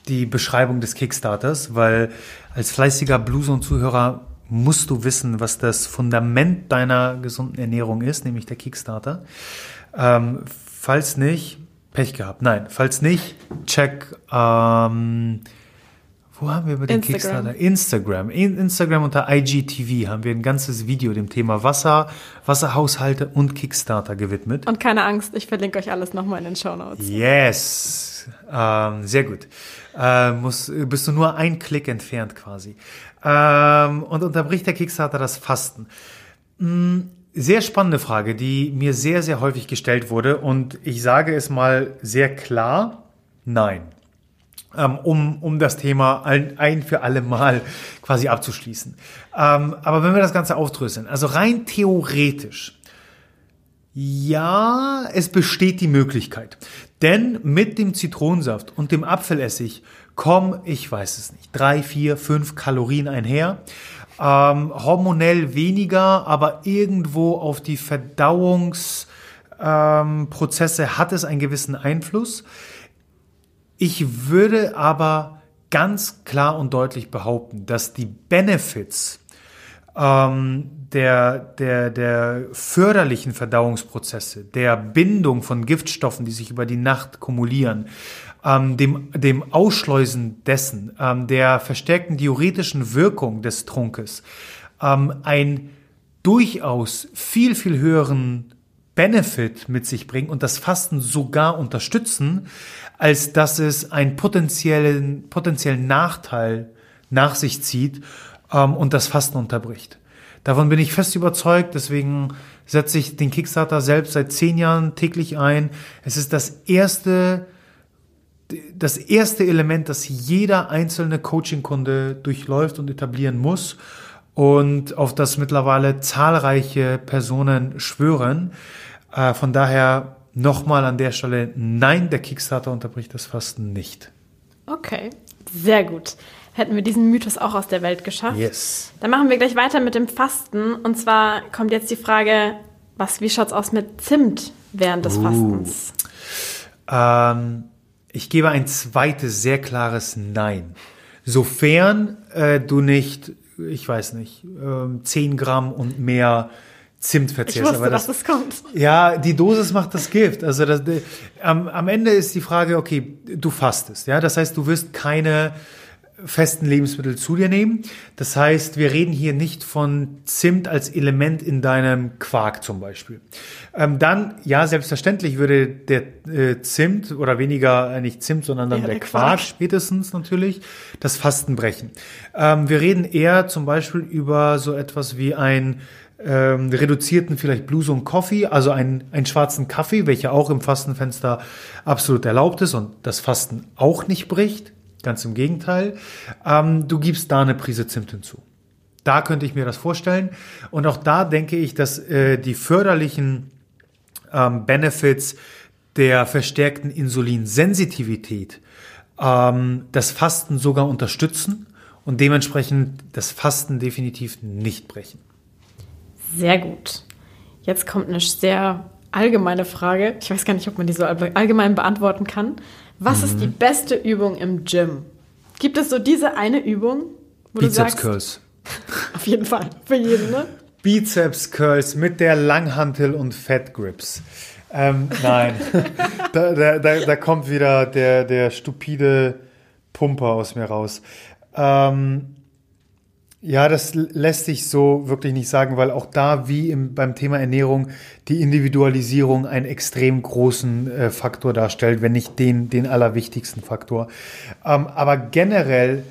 die Beschreibung des Kickstarters, weil als fleißiger Blueson-Zuhörer musst du wissen, was das Fundament deiner gesunden Ernährung ist, nämlich der Kickstarter. Ähm, falls nicht, Pech gehabt. Nein, falls nicht, check. Ähm, wo haben wir über den Instagram. Kickstarter? Instagram. In Instagram unter IGTV haben wir ein ganzes Video dem Thema Wasser, Wasserhaushalte und Kickstarter gewidmet. Und keine Angst, ich verlinke euch alles nochmal in den Show Notes. Yes, ähm, sehr gut. Äh, muss, bist du nur ein Klick entfernt quasi. Ähm, und unterbricht der Kickstarter das Fasten? Mm, Sehr spannende Frage, die mir sehr, sehr häufig gestellt wurde. Und ich sage es mal sehr klar, nein. Ähm, um, um das Thema ein, ein für alle Mal quasi abzuschließen. Ähm, aber wenn wir das Ganze aufdröseln, also rein theoretisch, ja, es besteht die Möglichkeit. Denn mit dem Zitronensaft und dem Apfelessig kommen, ich weiß es nicht, drei, vier, fünf Kalorien einher. Ähm, hormonell weniger, aber irgendwo auf die Verdauungsprozesse ähm, hat es einen gewissen Einfluss. Ich würde aber ganz klar und deutlich behaupten, dass die Benefits ähm, der, der, der förderlichen Verdauungsprozesse, der Bindung von Giftstoffen, die sich über die Nacht kumulieren, ähm, dem, dem Ausschleusen dessen, ähm, der verstärkten diuretischen Wirkung des Trunkes, ähm, ein durchaus viel, viel höheren Benefit mit sich bringen und das Fasten sogar unterstützen, als dass es einen potenziellen, potenziellen Nachteil nach sich zieht ähm, und das Fasten unterbricht. Davon bin ich fest überzeugt, deswegen setze ich den Kickstarter selbst seit zehn Jahren täglich ein. Es ist das erste, das erste Element, das jeder einzelne Coaching-Kunde durchläuft und etablieren muss und auf das mittlerweile zahlreiche Personen schwören. Äh, von daher nochmal an der Stelle, nein, der Kickstarter unterbricht das Fasten nicht. Okay, sehr gut. Hätten wir diesen Mythos auch aus der Welt geschafft. Yes. Dann machen wir gleich weiter mit dem Fasten. Und zwar kommt jetzt die Frage, was, wie schaut's aus mit Zimt während des Uh. Fastens? Ähm, ich gebe ein zweites sehr klares Nein. Sofern äh, du nicht, ich weiß nicht, ähm, 10 Gramm und mehr Zimt Ich verzehrst. wusste, dass es kommt. Ja, die Dosis macht das Gift. Also das, äh, am, am Ende ist die Frage, okay, du fastest, ja, das heißt, du wirst keine festen Lebensmittel zu dir nehmen. Das heißt, wir reden hier nicht von Zimt als Element in deinem Quark zum Beispiel. Ähm, dann, ja, selbstverständlich würde der äh, Zimt oder weniger äh, nicht Zimt, sondern dann Ja, der, der Quark, Quark. spätestens natürlich das Fasten brechen. Ähm, wir reden eher zum Beispiel über so etwas wie ein ähm, reduzierten vielleicht Blues und Coffee, also einen, einen schwarzen Kaffee, welcher auch im Fastenfenster absolut erlaubt ist und das Fasten auch nicht bricht. Ganz im Gegenteil. Ähm, du gibst da eine Prise Zimt hinzu. Da könnte ich mir das vorstellen. Und auch da denke ich, dass äh, die förderlichen ähm, Benefits der verstärkten Insulinsensitivität ähm, das Fasten sogar unterstützen und dementsprechend das Fasten definitiv nicht brechen. Sehr gut. Jetzt kommt eine sehr allgemeine Frage. Ich weiß gar nicht, ob man die so all- allgemein beantworten kann. Was ist die Mhm. beste Übung im Gym? Gibt es so diese eine Übung, wo du Bizeps sagst, Curls. auf jeden Fall, für jeden, ne? Bizeps Curls mit der Langhantel und Fat Grips. Ähm, nein, da, da, da, da kommt wieder der, der stupide Pumper aus mir raus. Ähm, ja, das lässt sich so wirklich nicht sagen, weil auch da, wie im, beim Thema Ernährung, die Individualisierung einen extrem großen äh, Faktor darstellt, wenn nicht den, den allerwichtigsten Faktor. Ähm, aber generell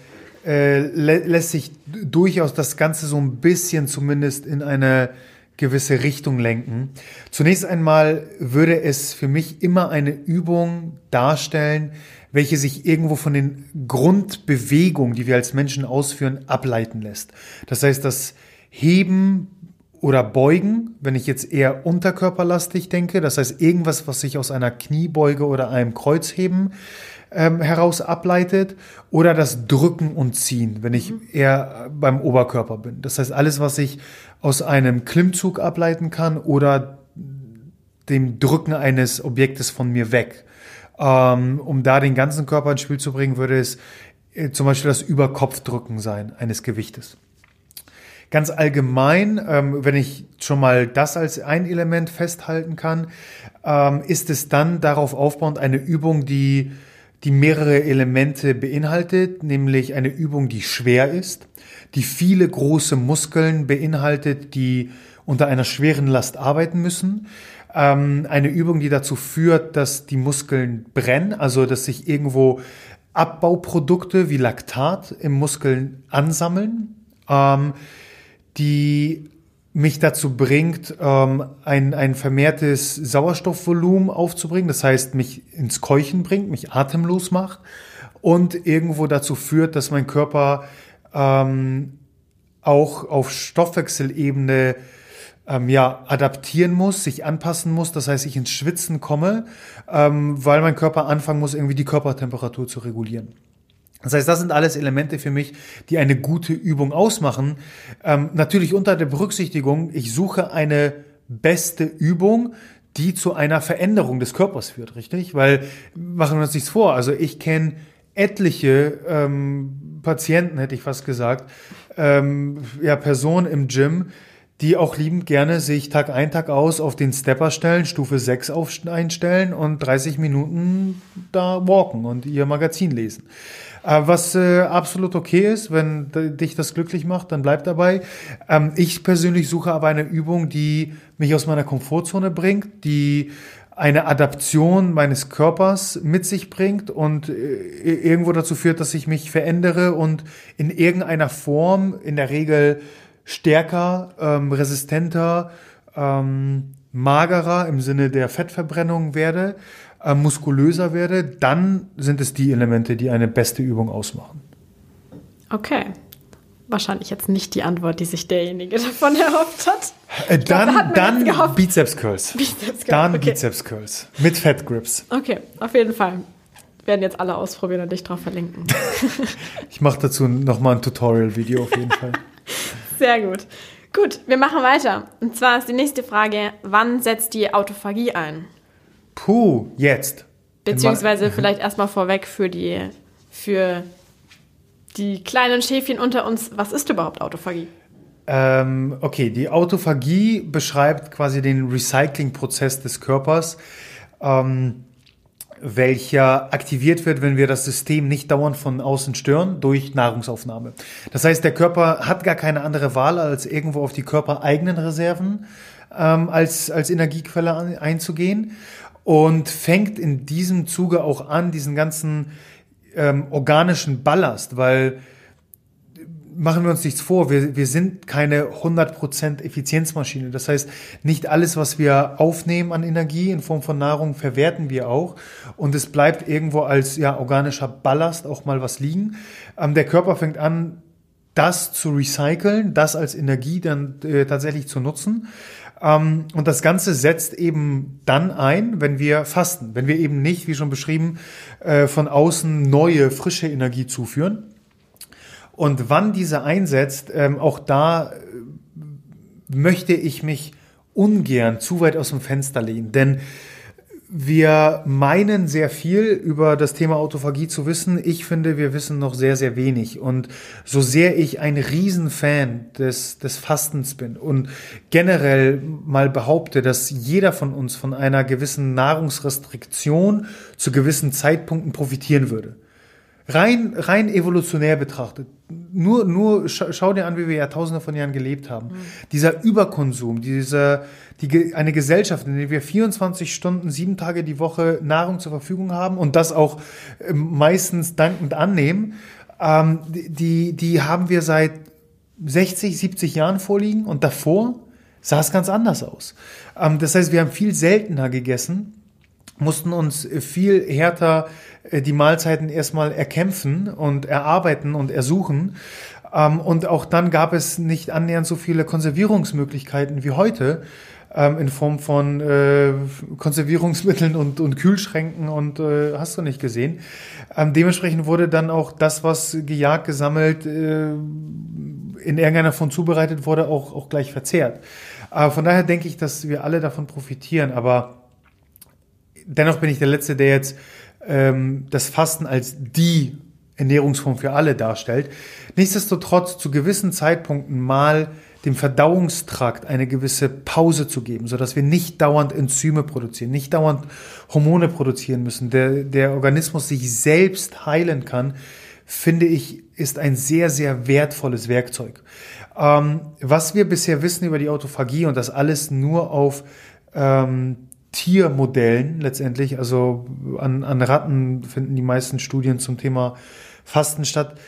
äh, lä lässt sich durchaus das Ganze so ein bisschen zumindest in eine gewisse Richtung lenken. Zunächst einmal würde es für mich immer eine Übung darstellen, welche sich irgendwo von den Grundbewegungen, die wir als Menschen ausführen, ableiten lässt. Das heißt, das Heben oder Beugen, wenn ich jetzt eher unterkörperlastig denke, das heißt irgendwas, was sich aus einer Kniebeuge oder einem Kreuzheben ähm, heraus ableitet, oder das Drücken und Ziehen, wenn ich eher beim Oberkörper bin. Das heißt, alles, was ich aus einem Klimmzug ableiten kann oder dem Drücken eines Objektes von mir weg. Ähm, um da den ganzen Körper ins Spiel zu bringen, würde es äh, zum Beispiel das Überkopfdrücken sein eines Gewichtes. Ganz allgemein, ähm, wenn ich schon mal das als ein Element festhalten kann, ähm, ist es dann darauf aufbauend eine Übung, die, die mehrere Elemente beinhaltet, nämlich eine Übung, die schwer ist, die viele große Muskeln beinhaltet, die unter einer schweren Last arbeiten müssen. Ähm, eine Übung, die dazu führt, dass die Muskeln brennen, also dass sich irgendwo Abbauprodukte wie Laktat im Muskeln ansammeln, ähm, die mich dazu bringt, ähm, ein, ein vermehrtes Sauerstoffvolumen aufzubringen, das heißt mich ins Keuchen bringt, mich atemlos macht und irgendwo dazu führt, dass mein Körper ähm, auch auf Stoffwechselebene ähm, ja, adaptieren muss, sich anpassen muss, das heißt, ich ins Schwitzen komme, ähm, weil mein Körper anfangen muss, irgendwie die Körpertemperatur zu regulieren. Das heißt, das sind alles Elemente für mich, die eine gute Übung ausmachen. Ähm, natürlich unter der Berücksichtigung, ich suche eine beste Übung, die zu einer Veränderung des Körpers führt, richtig? Weil machen wir uns nichts vor. Also ich kenne etliche ähm, Patienten, hätte ich fast gesagt, ähm, ja Personen im Gym, die auch liebend gerne sich Tag ein, Tag aus auf den Stepper stellen, Stufe 6 auf, einstellen und 30 Minuten da walken und ihr Magazin lesen. Äh, was äh, absolut okay ist, wenn dich das glücklich macht, dann bleib dabei. Ähm, ich persönlich suche aber eine Übung, die mich aus meiner Komfortzone bringt, die eine Adaption meines Körpers mit sich bringt und äh, irgendwo dazu führt, dass ich mich verändere und in irgendeiner Form, in der Regel stärker, ähm, resistenter, ähm, magerer im Sinne der Fettverbrennung werde, äh, muskulöser werde, dann sind es die Elemente, die eine beste Übung ausmachen. Okay. Wahrscheinlich jetzt nicht die Antwort, die sich derjenige davon erhofft hat. Äh, dann dann Bizeps Curls. Bizeps Curls. Dann okay. Bizeps Curls. Mit Fat Grips. Okay, auf jeden Fall. Werden jetzt alle ausprobieren und dich drauf verlinken. ich mache dazu nochmal ein Tutorial-Video auf jeden Fall. Sehr gut. Gut, wir machen weiter. Und zwar ist die nächste Frage, wann setzt die Autophagie ein? Puh, jetzt. Beziehungsweise vielleicht erstmal vorweg für die, für die kleinen Schäfchen unter uns, was ist überhaupt Autophagie? Ähm, okay, die Autophagie beschreibt quasi den Recyclingprozess des Körpers. Ähm, welcher aktiviert wird, wenn wir das System nicht dauernd von außen stören durch Nahrungsaufnahme. Das heißt, der Körper hat gar keine andere Wahl, als irgendwo auf die körpereigenen Reserven ähm, als, als Energiequelle an, einzugehen und fängt in diesem Zuge auch an, diesen ganzen ähm, organischen Ballast, weil machen wir uns nichts vor, wir, wir sind keine 100% Effizienzmaschine. Das heißt, nicht alles, was wir aufnehmen an Energie in Form von Nahrung, verwerten wir auch. Und es bleibt irgendwo als ja, organischer Ballast auch mal was liegen. Ähm, der Körper fängt an, das zu recyceln, das als Energie dann äh, tatsächlich zu nutzen. Ähm, und das Ganze setzt eben dann ein, wenn wir fasten, wenn wir eben nicht, wie schon beschrieben, äh, von außen neue, frische Energie zuführen. Und wann diese einsetzt, ähm, auch da äh, möchte ich mich ungern zu weit aus dem Fenster lehnen. Denn wir meinen sehr viel über das Thema Autophagie zu wissen. Ich finde, wir wissen noch sehr, sehr wenig. Und so sehr ich ein Riesenfan des, des Fastens bin und generell mal behaupte, dass jeder von uns von einer gewissen Nahrungsrestriktion zu gewissen Zeitpunkten profitieren würde rein, rein evolutionär betrachtet, nur, nur schau, dir an, wie wir Jahrtausende von Jahren gelebt haben. Mhm. Dieser Überkonsum, diese, die, eine Gesellschaft, in der wir 24 Stunden, sieben Tage die Woche Nahrung zur Verfügung haben und das auch äh, meistens dankend annehmen, ähm, die, die haben wir seit 60, 70 Jahren vorliegen und davor sah es ganz anders aus. Ähm, das heißt, wir haben viel seltener gegessen, mussten uns viel härter äh, die Mahlzeiten erstmal erkämpfen und erarbeiten und ersuchen. Ähm, und auch dann gab es nicht annähernd so viele Konservierungsmöglichkeiten wie heute ähm, in Form von äh, Konservierungsmitteln und, und Kühlschränken und äh, hast du nicht gesehen. Ähm, dementsprechend wurde dann auch das, was gejagt, gesammelt, äh, in irgendeiner Form zubereitet wurde, auch, auch gleich verzehrt. Aber von daher denke ich, dass wir alle davon profitieren. Aber dennoch bin ich der Letzte, der jetzt ähm, das Fasten als die Ernährungsform für alle darstellt. Nichtsdestotrotz zu gewissen Zeitpunkten mal dem Verdauungstrakt eine gewisse Pause zu geben, sodass wir nicht dauernd Enzyme produzieren, nicht dauernd Hormone produzieren müssen, der, der Organismus sich selbst heilen kann, finde ich, ist ein sehr, sehr wertvolles Werkzeug. Ähm, was wir bisher wissen über die Autophagie und das alles nur auf ähm, Tiermodellen letztendlich, also an, an Ratten finden die meisten Studien zum Thema Fasten statt,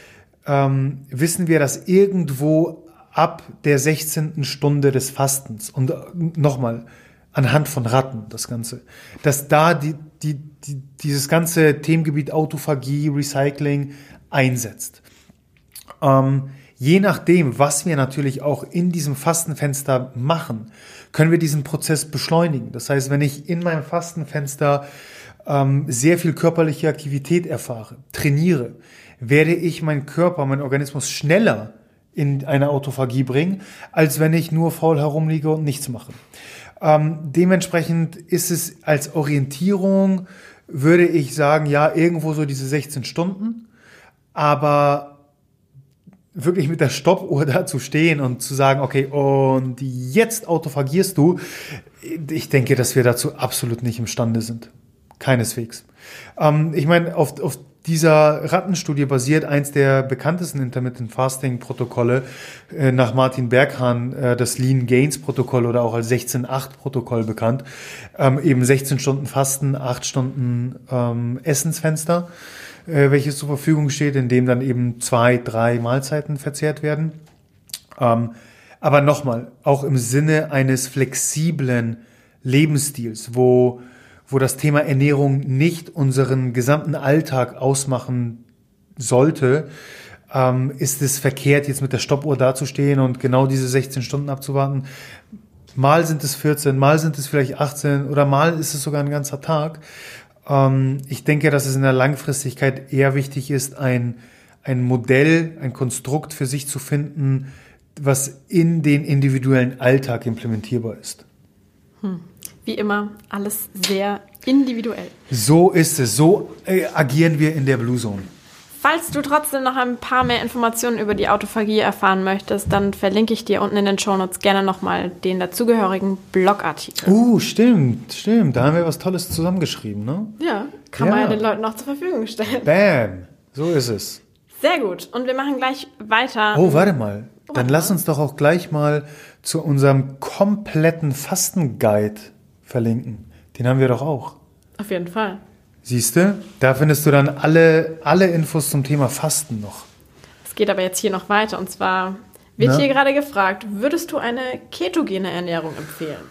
ähm, wissen wir, dass irgendwo ab der 16. Stunde des Fastens und äh, nochmal anhand von Ratten das Ganze, dass da die, die, die, dieses ganze Themengebiet Autophagie, Recycling einsetzt. Ähm, je nachdem, was wir natürlich auch in diesem Fastenfenster machen, können wir diesen Prozess beschleunigen. Das heißt, wenn ich in meinem Fastenfenster ähm, sehr viel körperliche Aktivität erfahre, trainiere, werde ich meinen Körper, meinen Organismus schneller in eine Autophagie bringen, als wenn ich nur faul herumliege und nichts mache. Ähm, dementsprechend ist es als Orientierung, würde ich sagen, ja, irgendwo so diese 16 Stunden, aber wirklich mit der Stoppuhr da zu stehen und zu sagen, okay, und jetzt autophagierst du, ich denke, dass wir dazu absolut nicht imstande sind. Keineswegs. Ähm, ich meine, auf, auf dieser Rattenstudie basiert eins der bekanntesten Intermittent Fasting Protokolle äh, nach Martin Berghahn, äh, das Lean Gains Protokoll oder auch als 16-8 Protokoll bekannt. Ähm, eben 16 Stunden Fasten, 8 Stunden ähm, Essensfenster äh, welches zur Verfügung steht, in dem dann eben zwei, drei Mahlzeiten verzehrt werden. Ähm, aber nochmal, auch im Sinne eines flexiblen Lebensstils, wo, wo das Thema Ernährung nicht unseren gesamten Alltag ausmachen sollte, ähm, ist es verkehrt, jetzt mit der Stoppuhr dazustehen und genau diese 16 Stunden abzuwarten. Mal sind es 14, mal sind es vielleicht 18 oder mal ist es sogar ein ganzer Tag. Ähm, ich denke, dass es in der Langfristigkeit eher wichtig ist, ein, ein Modell, ein Konstrukt für sich zu finden, was in den individuellen Alltag implementierbar ist. Hm. Wie immer, alles sehr individuell. So ist es. So äh, agieren wir in der Blue Zone. Falls du trotzdem noch ein paar mehr Informationen über die Autophagie erfahren möchtest, dann verlinke ich dir unten in den Shownotes gerne nochmal den dazugehörigen Blogartikel. Uh, stimmt, stimmt. Da haben wir was Tolles zusammengeschrieben, ne? Ja, kann ja. man ja den Leuten auch zur Verfügung stellen. Bam, so ist es. Sehr gut. Und wir machen gleich weiter. Oh, warte mal. Dann lass uns doch auch gleich mal zu unserem kompletten Fastenguide verlinken. Den haben wir doch auch. Auf jeden Fall. Siehst du, da findest du dann alle, alle Infos zum Thema Fasten noch. Es geht aber jetzt hier noch weiter und zwar wird Na? hier gerade gefragt, würdest du eine ketogene Ernährung empfehlen?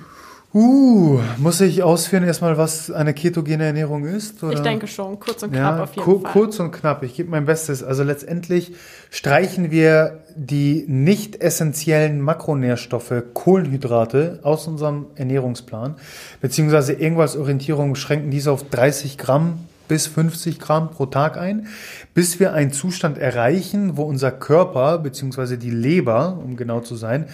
Uh, muss ich ausführen erstmal, was eine ketogene Ernährung ist? Oder? Ich denke schon, kurz und knapp ja, auf jeden ku Fall. Kurz und knapp, ich gebe mein Bestes. Also letztendlich streichen wir die nicht essentiellen Makronährstoffe, Kohlenhydrate aus unserem Ernährungsplan, beziehungsweise irgendwas Orientierung schränken diese auf 30 Gramm bis 50 Gramm pro Tag ein, bis wir einen Zustand erreichen, wo unser Körper, beziehungsweise die Leber, um genau zu sein,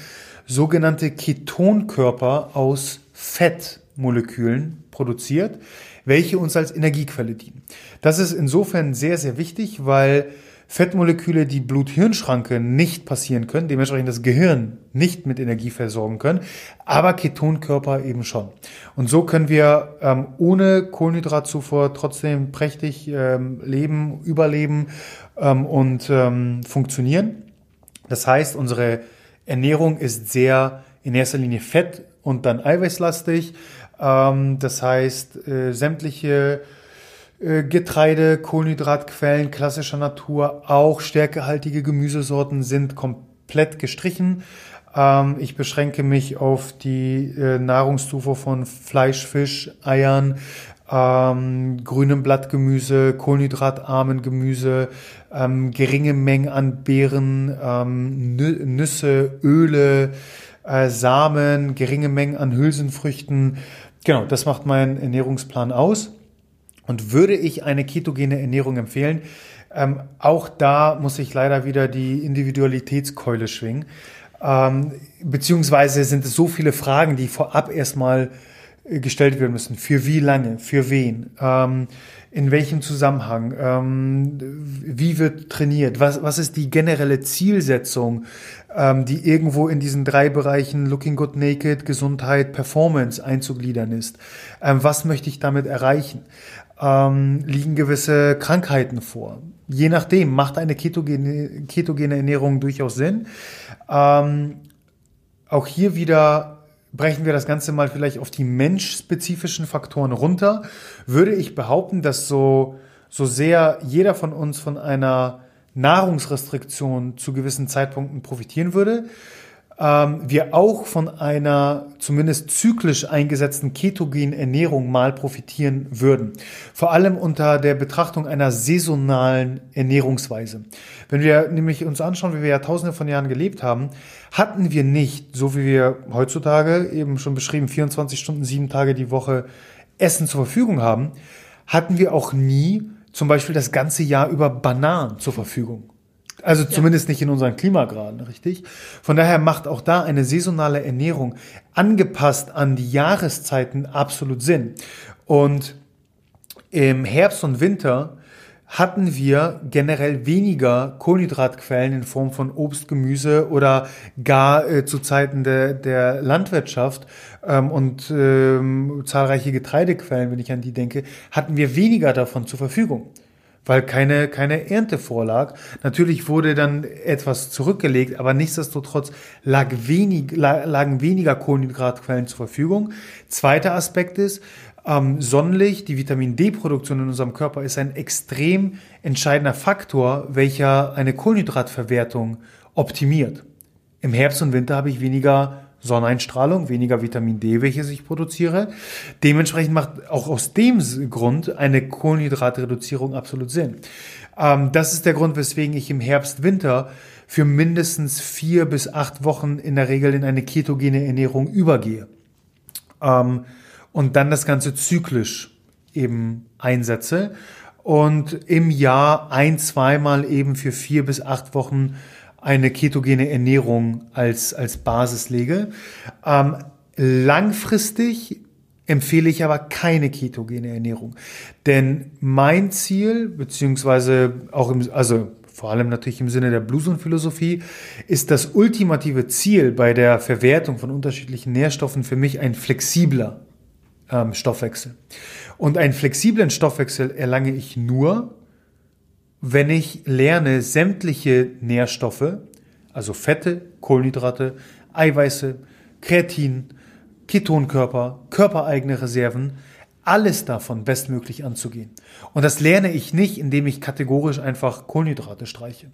sogenannte Ketonkörper aus Fettmolekülen produziert, welche uns als Energiequelle dienen. Das ist insofern sehr, sehr wichtig, weil Fettmoleküle die Blut-Hirn-Schranke nicht passieren können, dementsprechend das Gehirn nicht mit Energie versorgen können, aber Ketonkörper eben schon. Und so können wir ähm, ohne Kohlenhydratzufuhr trotzdem prächtig ähm, leben, überleben ähm, und ähm, funktionieren. Das heißt, unsere Ernährung ist sehr in erster Linie fett und dann eiweißlastig. Ähm, das heißt, äh, sämtliche äh, Getreide, Kohlenhydratquellen klassischer Natur, auch stärkehaltige Gemüsesorten sind komplett gestrichen. Ähm, ich beschränke mich auf die äh, Nahrungszufuhr von Fleisch, Fisch, Eiern, ähm, grünem Blattgemüse, kohlenhydratarmen Gemüse, ähm, geringe Mengen an Beeren, ähm, Nüsse, Öle, äh, Samen, geringe Mengen an Hülsenfrüchten. Genau, das macht mein Ernährungsplan aus. Und würde ich eine ketogene Ernährung empfehlen, ähm, auch da muss ich leider wieder die Individualitätskeule schwingen. Ähm, beziehungsweise sind es so viele Fragen, die vorab erstmal gestellt werden müssen. Für wie lange? Für wen? Ähm, in welchem Zusammenhang? Ähm, wie wird trainiert? Was, was ist die generelle Zielsetzung, ähm, die irgendwo in diesen drei Bereichen Looking Good Naked, Gesundheit, Performance einzugliedern ist? Ähm, was möchte ich damit erreichen? Ähm, liegen gewisse Krankheiten vor? Je nachdem macht eine ketogene, ketogene Ernährung durchaus Sinn. Ähm, auch hier wieder brechen wir das Ganze mal vielleicht auf die menschspezifischen Faktoren runter, würde ich behaupten, dass so, so sehr jeder von uns von einer Nahrungsrestriktion zu gewissen Zeitpunkten profitieren würde, ähm, wir auch von einer zumindest zyklisch eingesetzten ketogenen Ernährung mal profitieren würden. Vor allem unter der Betrachtung einer saisonalen Ernährungsweise. Wenn wir nämlich uns anschauen, wie wir ja tausende von Jahren gelebt haben, hatten wir nicht, so wie wir heutzutage eben schon beschrieben, 24 Stunden, sieben Tage die Woche Essen zur Verfügung haben, hatten wir auch nie zum Beispiel das ganze Jahr über Bananen zur Verfügung. Also ja. zumindest nicht in unseren Klimagraden, richtig? Von daher macht auch da eine saisonale Ernährung angepasst an die Jahreszeiten absolut Sinn. Und im Herbst und Winter hatten wir generell weniger Kohlenhydratquellen in Form von Obst, Gemüse oder gar äh, zu Zeiten de, der Landwirtschaft ähm, und ähm, zahlreiche Getreidequellen, wenn ich an die denke, hatten wir weniger davon zur Verfügung weil keine, keine Ernte vorlag. Natürlich wurde dann etwas zurückgelegt, aber nichtsdestotrotz lag wenig, lagen weniger Kohlenhydratquellen zur Verfügung. Zweiter Aspekt ist, ähm, Sonnenlicht, die Vitamin D-Produktion in unserem Körper ist ein extrem entscheidender Faktor, welcher eine Kohlenhydratverwertung optimiert. Im Herbst und Winter habe ich weniger Sonneneinstrahlung, weniger Vitamin D, welches ich produziere. Dementsprechend macht auch aus dem Grund eine Kohlenhydratreduzierung absolut Sinn. Ähm, das ist der Grund, weswegen ich im Herbst, Winter für mindestens vier bis acht Wochen in der Regel in eine ketogene Ernährung übergehe. Ähm, und dann das Ganze zyklisch eben einsetze und im Jahr ein, zweimal eben für vier bis acht Wochen eine ketogene Ernährung als, als Basis lege. Ähm, langfristig empfehle ich aber keine ketogene Ernährung. Denn mein Ziel, beziehungsweise auch im, also vor allem natürlich im Sinne der Blues-und-Philosophie, ist das ultimative Ziel bei der Verwertung von unterschiedlichen Nährstoffen für mich ein flexibler ähm, Stoffwechsel. Und einen flexiblen Stoffwechsel erlange ich nur, wenn ich lerne, sämtliche Nährstoffe, also Fette, Kohlenhydrate, Eiweiße, Kreatin, Ketonkörper, körpereigene Reserven, alles davon bestmöglich anzugehen. Und das lerne ich nicht, indem ich kategorisch einfach Kohlenhydrate streiche.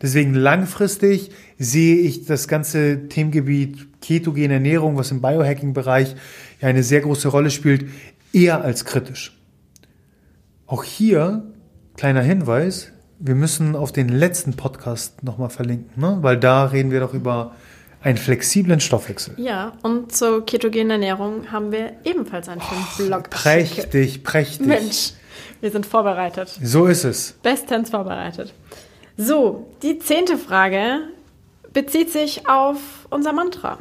Deswegen langfristig sehe ich das ganze Themengebiet ketogene Ernährung, was im Biohacking-Bereich ja eine sehr große Rolle spielt, eher als kritisch. Auch hier Kleiner Hinweis, wir müssen auf den letzten Podcast nochmal verlinken, ne? weil da reden wir doch über einen flexiblen Stoffwechsel. Ja, und zur ketogenen Ernährung haben wir ebenfalls einen oh, Blog. Prächtig, prächtig. Mensch, wir sind vorbereitet. So ist es. Bestens vorbereitet. So, die zehnte Frage bezieht sich auf unser Mantra.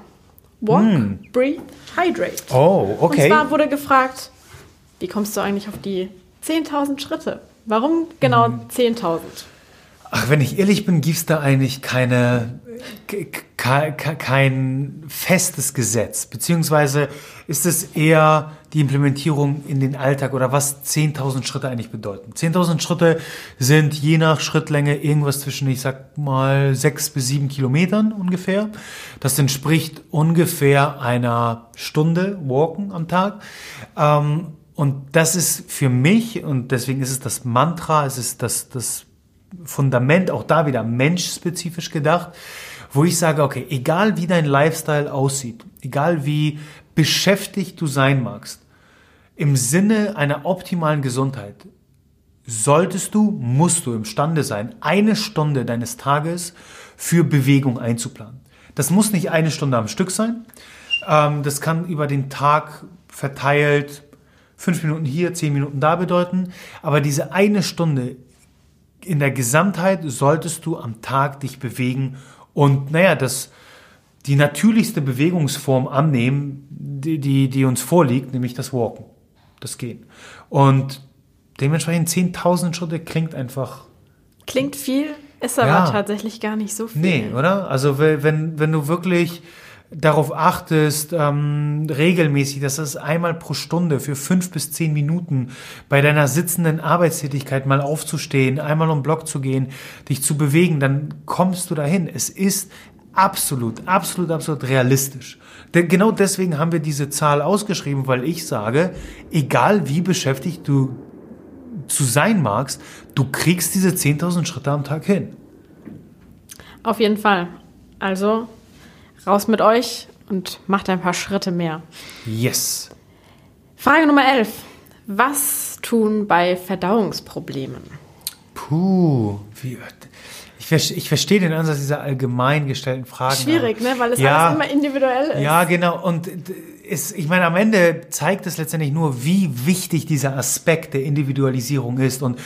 Walk, mm. breathe, hydrate. Oh, okay. Und zwar wurde gefragt, wie kommst du eigentlich auf die 10.000 Schritte? Warum genau hm. 10.000? Ach, wenn ich ehrlich bin, gibt es da eigentlich keine, kein festes Gesetz. Beziehungsweise ist es eher die Implementierung in den Alltag oder was 10.000 Schritte eigentlich bedeuten. 10.000 Schritte sind je nach Schrittlänge irgendwas zwischen, ich sag mal, sechs bis sieben Kilometern ungefähr. Das entspricht ungefähr einer Stunde Walken am Tag. Ähm, und das ist für mich, und deswegen ist es das Mantra, es ist das, das Fundament, auch da wieder menschspezifisch gedacht, wo ich sage, okay, egal wie dein Lifestyle aussieht, egal wie beschäftigt du sein magst, im Sinne einer optimalen Gesundheit solltest du, musst du imstande sein, eine Stunde deines Tages für Bewegung einzuplanen. Das muss nicht eine Stunde am Stück sein. Ähm, das kann über den Tag verteilt fünf Minuten hier, zehn Minuten da bedeuten. Aber diese eine Stunde in der Gesamtheit solltest du am Tag dich bewegen und naja, das die natürlichste Bewegungsform annehmen, die, die, die uns vorliegt, nämlich das Walken, das Gehen. Und dementsprechend 10.000 Schritte klingt einfach. Klingt viel, ist aber Ja. tatsächlich gar nicht so viel. Nee, oder? Also we- wenn, wenn du wirklich darauf achtest, ähm, regelmäßig, dass das einmal pro Stunde für fünf bis zehn Minuten bei deiner sitzenden Arbeitstätigkeit mal aufzustehen, einmal um Block zu gehen, dich zu bewegen, dann kommst du dahin. Es ist absolut, absolut, absolut realistisch. Denn genau deswegen haben wir diese Zahl ausgeschrieben, weil ich sage, egal wie beschäftigt du zu sein magst, du kriegst diese 10.000 Schritte am Tag hin. Auf jeden Fall. Also raus mit euch und macht ein paar Schritte mehr. Yes. Frage Nummer 11. Was tun bei Verdauungsproblemen? Puh, wie, ich, ich verstehe den Ansatz dieser allgemein gestellten Fragen. Schwierig, ne? Weil es Ja. alles immer individuell ist. Ja, genau. Und es, ich meine, am Ende zeigt es letztendlich nur, wie wichtig dieser Aspekt der Individualisierung ist. Und äh,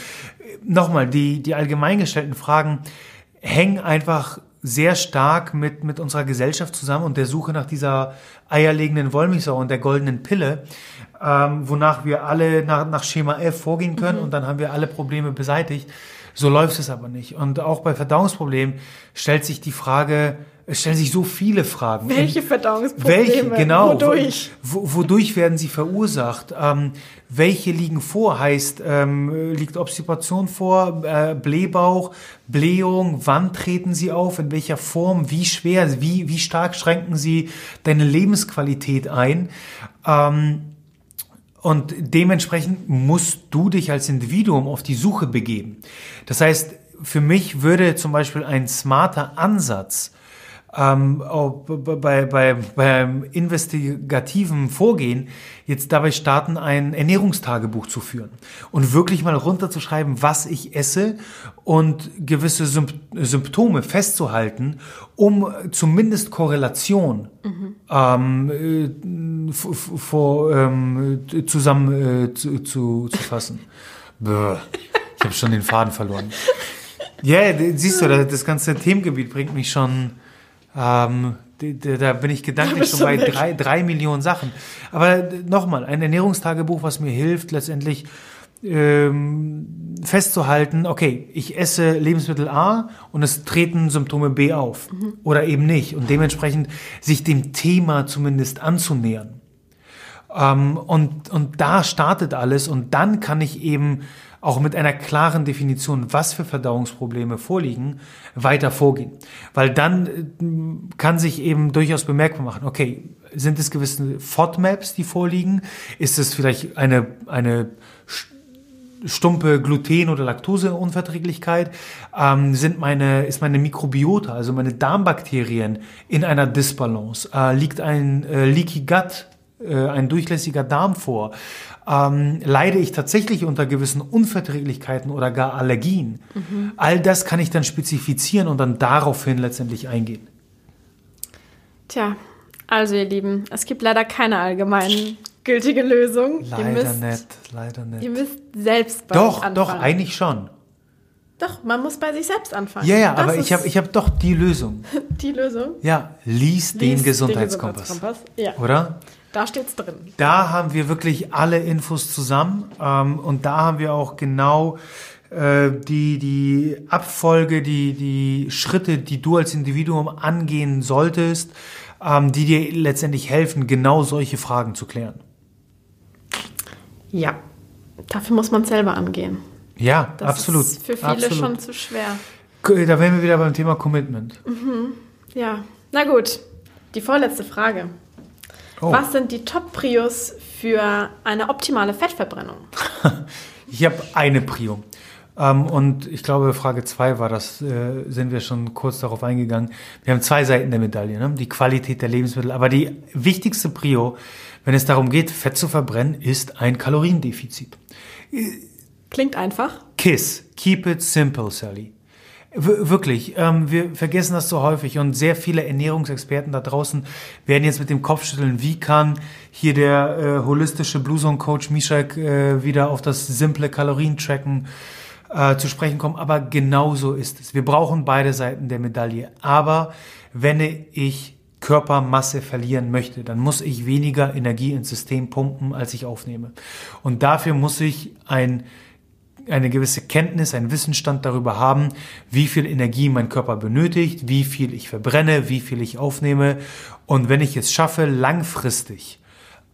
nochmal, die, die allgemein gestellten Fragen hängen einfach sehr stark mit, mit unserer Gesellschaft zusammen und der Suche nach dieser eierlegenden Wollmilchsau und der goldenen Pille, ähm, wonach wir alle nach, nach Schema F vorgehen können und dann haben wir alle Probleme beseitigt. So läuft es aber nicht. Und auch bei Verdauungsproblemen stellt sich die Frage, es stellen sich so viele Fragen. Welche Verdauungsprobleme? Welche, genau. Wodurch? Wo, wodurch werden sie verursacht? Ähm, welche liegen vor? Heißt, ähm, liegt Obstipation vor, äh, Blähbauch, Blähung? Wann treten sie auf? In welcher Form? Wie schwer? Wie, wie stark schränken sie deine Lebensqualität ein? Ähm, und dementsprechend musst du dich als Individuum auf die Suche begeben. Das heißt, für mich würde zum Beispiel ein smarter Ansatz ähm, b- bei, bei, beim investigativen Vorgehen jetzt dabei starten, ein Ernährungstagebuch zu führen und wirklich mal runterzuschreiben, was ich esse und gewisse Symp Symptome festzuhalten, um zumindest Korrelation ähm, äh, vor, ähm, äh, zusammen äh, zu, zu, zu fassen. Bäh, ich habe schon den Faden verloren. Ja, d- siehst du, das ganze Themengebiet bringt mich schon, ähm, da bin ich gedanklich schon bei weg. drei, drei Millionen Sachen. Aber d- nochmal, ein Ernährungstagebuch, was mir hilft, letztendlich ähm, festzuhalten, okay, ich esse Lebensmittel A und es treten Symptome B auf oder eben nicht und dementsprechend sich dem Thema zumindest anzunähern. Ähm, und, und da startet alles und dann kann ich eben auch mit einer klaren Definition, was für Verdauungsprobleme vorliegen, weiter vorgehen. Weil dann äh, kann sich eben durchaus bemerkbar machen, okay, sind es gewisse FODMAPs, die vorliegen? Ist es vielleicht eine, eine stumpe Gluten- oder Laktoseunverträglichkeit? Ähm, sind meine, ist meine Mikrobiota, also meine Darmbakterien in einer Disbalance? Äh, liegt ein äh, Leaky Gut, äh, ein durchlässiger Darm vor? Ähm, leide ich tatsächlich unter gewissen Unverträglichkeiten oder gar Allergien? All das kann ich dann spezifizieren und dann daraufhin letztendlich eingehen. Tja, also ihr Lieben, es gibt leider keine allgemein gültige Lösung. Leider müsst, nicht, leider nicht. Ihr müsst selbst bei Doch, anfangen. doch, eigentlich schon. Doch, man muss bei sich selbst anfangen. Ja, ja, Das aber ich habe ich hab doch die Lösung. die Lösung. Ja, lies den Lies Gesundheitskompass. Gesundheitskompass. Ja, Oder? Da steht's drin. Da haben wir wirklich alle Infos zusammen ähm, und da haben wir auch genau äh, die, die Abfolge, die, die Schritte, die du als Individuum angehen solltest, ähm, die dir letztendlich helfen, genau solche Fragen zu klären. Ja, dafür muss man selber angehen. Ja, Das absolut. ist für viele absolut. schon zu schwer. Da wären wir wieder beim Thema Commitment. Ja, na gut. Die vorletzte Frage. Oh. Was sind die Top-Prios für eine optimale Fettverbrennung? Ich habe eine Prio. Ähm, und ich glaube, Frage zwei war das, äh, sind wir schon kurz darauf eingegangen. Wir haben zwei Seiten der Medaille, ne? die Qualität der Lebensmittel. Aber die wichtigste Prio, wenn es darum geht, Fett zu verbrennen, ist ein Kaloriendefizit. Klingt einfach. KISS, keep it simple, Sally. Wirklich, ähm, wir vergessen das so häufig und sehr viele Ernährungsexperten da draußen werden jetzt mit dem Kopf schütteln, wie kann hier der äh, holistische Bluesong-Coach Mishak äh, wieder auf das simple Kalorientracken äh, zu sprechen kommen. Aber genau so ist es. Wir brauchen beide Seiten der Medaille. Aber wende ich Körpermasse verlieren möchte, dann muss ich weniger Energie ins System pumpen, als ich aufnehme. Und dafür muss ich ein, eine gewisse Kenntnis, einen Wissensstand darüber haben, wie viel Energie mein Körper benötigt, wie viel ich verbrenne, wie viel ich aufnehme. Und wenn ich es schaffe, langfristig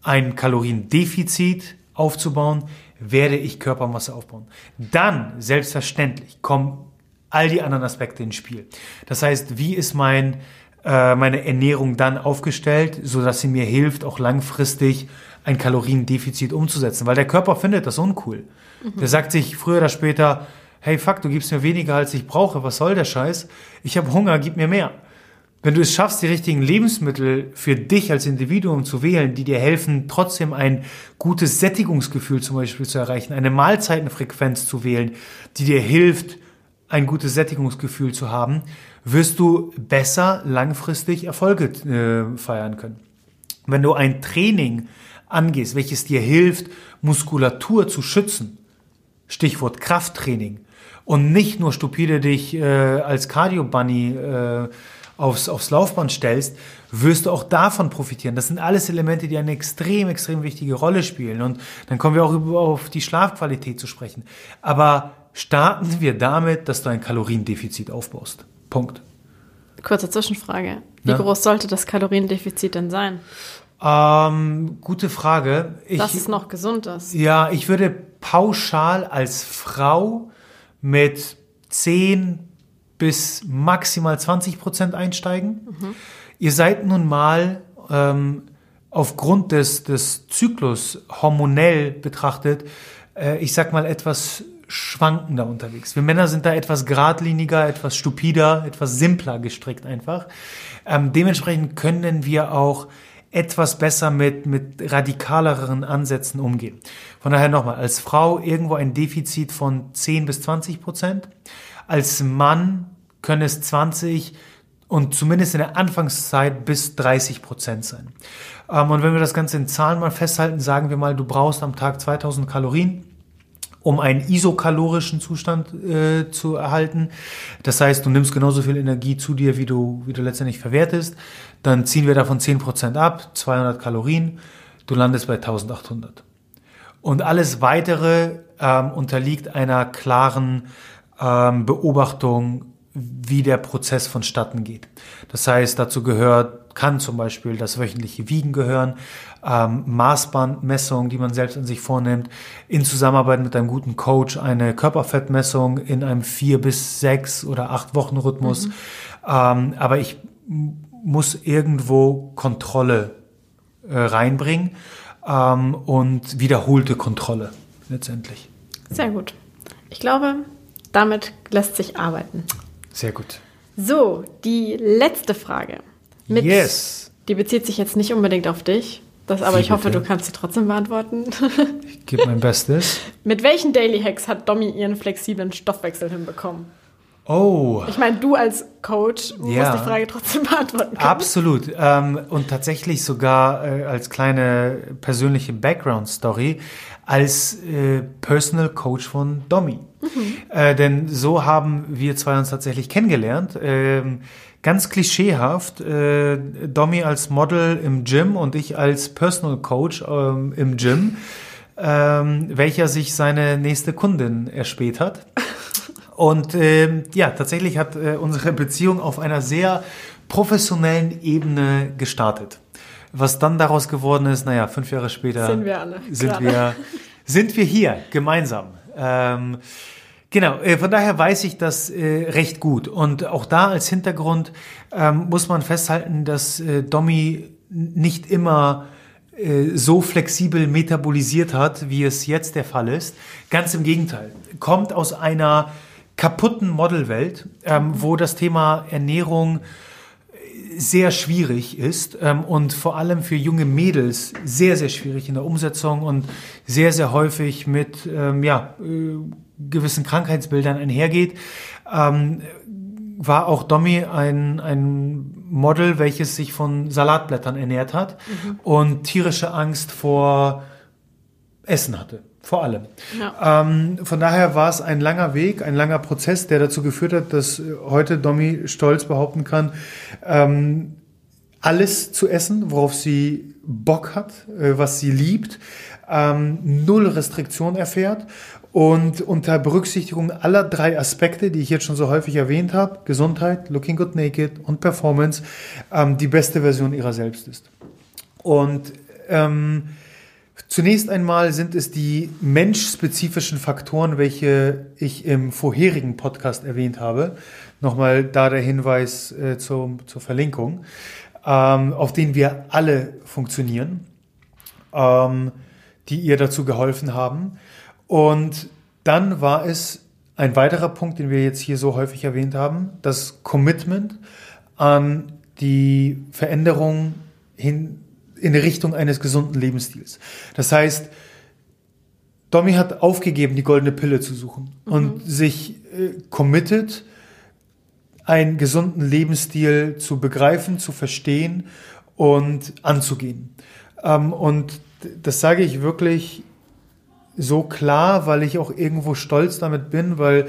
ein Kaloriendefizit aufzubauen, werde ich Körpermasse aufbauen. Dann, selbstverständlich, kommen all die anderen Aspekte ins Spiel. Das heißt, wie ist mein äh, meine Ernährung dann aufgestellt, so dass sie mir hilft, auch langfristig ein Kaloriendefizit umzusetzen, weil der Körper findet das uncool. Mhm. Der sagt sich früher oder später, hey fuck, du gibst mir weniger als ich brauche, was soll der Scheiß? Ich habe Hunger, gib mir mehr. Wenn du es schaffst, die richtigen Lebensmittel für dich als Individuum zu wählen, die dir helfen, trotzdem ein gutes Sättigungsgefühl zum Beispiel zu erreichen, eine Mahlzeitenfrequenz zu wählen, die dir hilft, ein gutes Sättigungsgefühl zu haben, wirst du besser langfristig Erfolge äh, feiern können. Wenn du ein Training angehst, welches dir hilft, Muskulatur zu schützen, Stichwort Krafttraining, und nicht nur stupide dich äh, als Cardio-Bunny äh, aufs, aufs Laufband stellst, wirst du auch davon profitieren. Das sind alles Elemente, die eine extrem, extrem wichtige Rolle spielen. Und dann kommen wir auch über, auf die Schlafqualität zu sprechen. Aber starten wir damit, dass du ein Kaloriendefizit aufbaust. Punkt. Kurze Zwischenfrage. Wie ja? groß sollte das Kaloriendefizit denn sein? Ähm, gute Frage. Ich, Dass es noch gesund ist. Ja, ich würde pauschal als Frau mit 10 bis maximal 20 Prozent einsteigen. Mhm. Ihr seid nun mal ähm, aufgrund des, des Zyklus hormonell betrachtet, äh, ich sag mal etwas schwankender unterwegs. Wir Männer sind da etwas geradliniger, etwas stupider, etwas simpler gestrickt einfach. Ähm, dementsprechend können wir auch etwas besser mit, mit radikaleren Ansätzen umgehen. Von daher nochmal, als Frau irgendwo ein Defizit von 10 bis 20 Prozent. Als Mann können es 20 und zumindest in der Anfangszeit bis 30 Prozent sein. Ähm, und wenn wir das Ganze in Zahlen mal festhalten, sagen wir mal, du brauchst am Tag 2000 Kalorien um einen isokalorischen Zustand äh, zu erhalten. Das heißt, du nimmst genauso viel Energie zu dir, wie du, wie du letztendlich verwertest. Dann ziehen wir davon 10% ab, 200 Kalorien. Du landest bei 1800. Und alles weitere ähm, unterliegt einer klaren ähm, Beobachtung, wie der Prozess vonstatten geht. Das heißt, dazu gehört, kann zum Beispiel das wöchentliche Wiegen gehören, ähm, Maßbandmessung, die man selbst an sich vornimmt, in Zusammenarbeit mit einem guten Coach eine Körperfettmessung in einem vier bis sechs oder acht Wochen Rhythmus. Mhm. Ähm, aber ich muss irgendwo Kontrolle äh, reinbringen ähm, und wiederholte Kontrolle letztendlich. Sehr gut. Ich glaube, damit lässt sich arbeiten. Sehr gut. So, die letzte Frage. Mit, yes. Die bezieht sich jetzt nicht unbedingt auf dich, das, aber Wie ich hoffe, bitte? du kannst sie trotzdem beantworten. ich gebe mein Bestes. Mit welchen Daily Hacks hat Domi ihren flexiblen Stoffwechsel hinbekommen? Oh. Ich meine, du als Coach ja. musst die Frage trotzdem beantworten können. Absolut. Ähm, und tatsächlich sogar äh, als kleine persönliche Background-Story als äh, Personal Coach von Domi. Mhm. Äh, denn so haben wir zwei uns tatsächlich kennengelernt. Ähm, ganz klischeehaft, äh, Domi als Model im Gym und ich als Personal Coach ähm, im Gym, ähm, welcher sich seine nächste Kundin erspäht hat. Und ähm, ja, tatsächlich hat äh, unsere Beziehung auf einer sehr professionellen Ebene gestartet. Was dann daraus geworden ist, naja, fünf Jahre später sind wir alle. Sind, wir, sind wir hier gemeinsam. Ähm, Genau, äh, von daher weiß ich das äh, recht gut. Und auch da als Hintergrund ähm, muss man festhalten, dass äh, Domi nicht immer äh, so flexibel metabolisiert hat, wie es jetzt der Fall ist. Ganz im Gegenteil. Kommt aus einer kaputten Modelwelt, ähm, wo das Thema Ernährung sehr schwierig ist ähm, und vor allem für junge Mädels sehr, sehr schwierig in der Umsetzung und sehr, sehr häufig mit ähm, ja, äh, gewissen Krankheitsbildern einhergeht, ähm, war auch Domi ein, ein Model, welches sich von Salatblättern ernährt hat mhm. und tierische Angst vor Essen hatte. Vor allem. Ja. Ähm, von daher war es ein langer Weg, ein langer Prozess, der dazu geführt hat, dass heute Domi stolz behaupten kann, ähm, alles zu essen, worauf sie Bock hat, äh, was sie liebt, ähm, null Restriktion erfährt und unter Berücksichtigung aller drei Aspekte, die ich jetzt schon so häufig erwähnt habe, Gesundheit, Looking Good Naked und Performance, ähm, die beste Version ihrer selbst ist. Und ähm, zunächst einmal sind es die menschspezifischen Faktoren, welche ich im vorherigen Podcast erwähnt habe. Nochmal da der Hinweis äh, zur, zur Verlinkung, ähm, auf denen wir alle funktionieren, ähm, die ihr dazu geholfen haben. Und dann war es ein weiterer Punkt, den wir jetzt hier so häufig erwähnt haben, das Commitment an die Veränderung hin in Richtung eines gesunden Lebensstils. Das heißt, Domi hat aufgegeben, die goldene Pille zu suchen mhm. und sich äh, committed, einen gesunden Lebensstil zu begreifen, zu verstehen und anzugehen. Ähm, und das sage ich wirklich so klar, weil ich auch irgendwo stolz damit bin, weil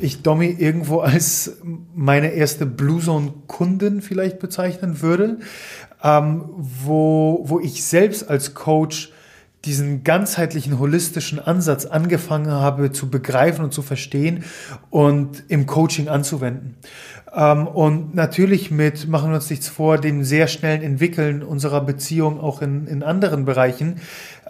ich Domi irgendwo als meine erste Bluezone-Kundin vielleicht bezeichnen würde, ähm, wo, wo ich selbst als Coach diesen ganzheitlichen, holistischen Ansatz angefangen habe zu begreifen und zu verstehen und im Coaching anzuwenden. Ähm, und natürlich mit, machen wir uns nichts vor, dem sehr schnellen Entwickeln unserer Beziehung auch in, in anderen Bereichen,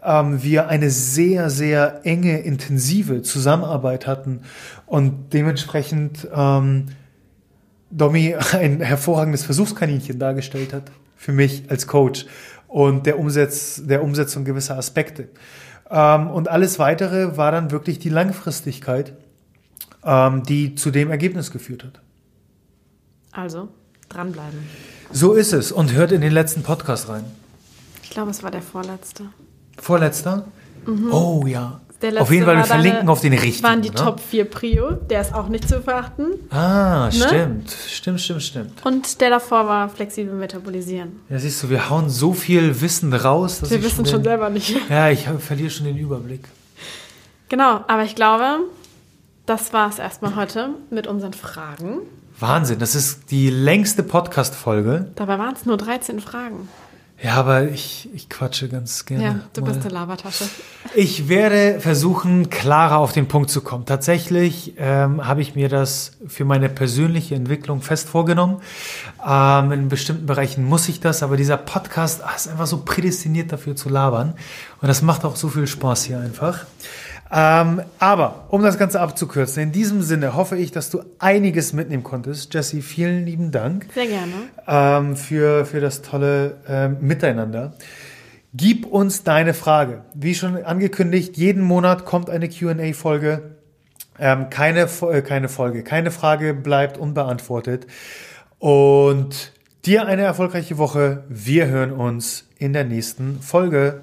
ähm, wir eine sehr, sehr enge, intensive Zusammenarbeit hatten und dementsprechend ähm, Domi ein hervorragendes Versuchskaninchen dargestellt hat für mich als Coach und der, Umsetz, der Umsetzung gewisser Aspekte. Ähm, und alles weitere war dann wirklich die Langfristigkeit, ähm, die zu dem Ergebnis geführt hat. Also, dranbleiben. So ist es und hört in den letzten Podcast rein. Ich glaube, es war der vorletzte. Vorletzter? Mhm. Oh ja. Auf jeden Fall, wir verlinken auf den richtigen. waren die ne? Top 4 Prio, der ist auch nicht zu verachten. Ah, ne? stimmt. Stimmt, stimmt, stimmt. Und der davor war flexibel metabolisieren. Ja, siehst du, wir hauen so viel Wissen raus. wir wissen schon, den, schon selber nicht. Ja, ich verliere schon den Überblick. Genau, aber ich glaube, das war es erstmal heute mit unseren Fragen. Wahnsinn, das ist die längste Podcast-Folge. Dabei waren es nur 13 Fragen. Ja, aber ich, ich quatsche ganz gerne. Ja, du mal. bist eine Labertasche. Ich werde versuchen, klarer auf den Punkt zu kommen. Tatsächlich ähm, habe ich mir das für meine persönliche Entwicklung fest vorgenommen. Ähm, in bestimmten Bereichen muss ich das, aber dieser Podcast ach, ist einfach so prädestiniert dafür zu labern. Und das macht auch so viel Spaß hier einfach. Ähm, aber um das Ganze abzukürzen, in diesem Sinne hoffe ich, dass du einiges mitnehmen konntest. Jesse, vielen lieben Dank. Sehr gerne. Ähm, für, für das tolle ähm, Miteinander. Gib uns deine Frage. Wie schon angekündigt, jeden Monat kommt eine QA-Folge. Ähm, keine, äh, keine Folge, keine Frage bleibt unbeantwortet. Und dir eine erfolgreiche Woche. Wir hören uns in der nächsten Folge.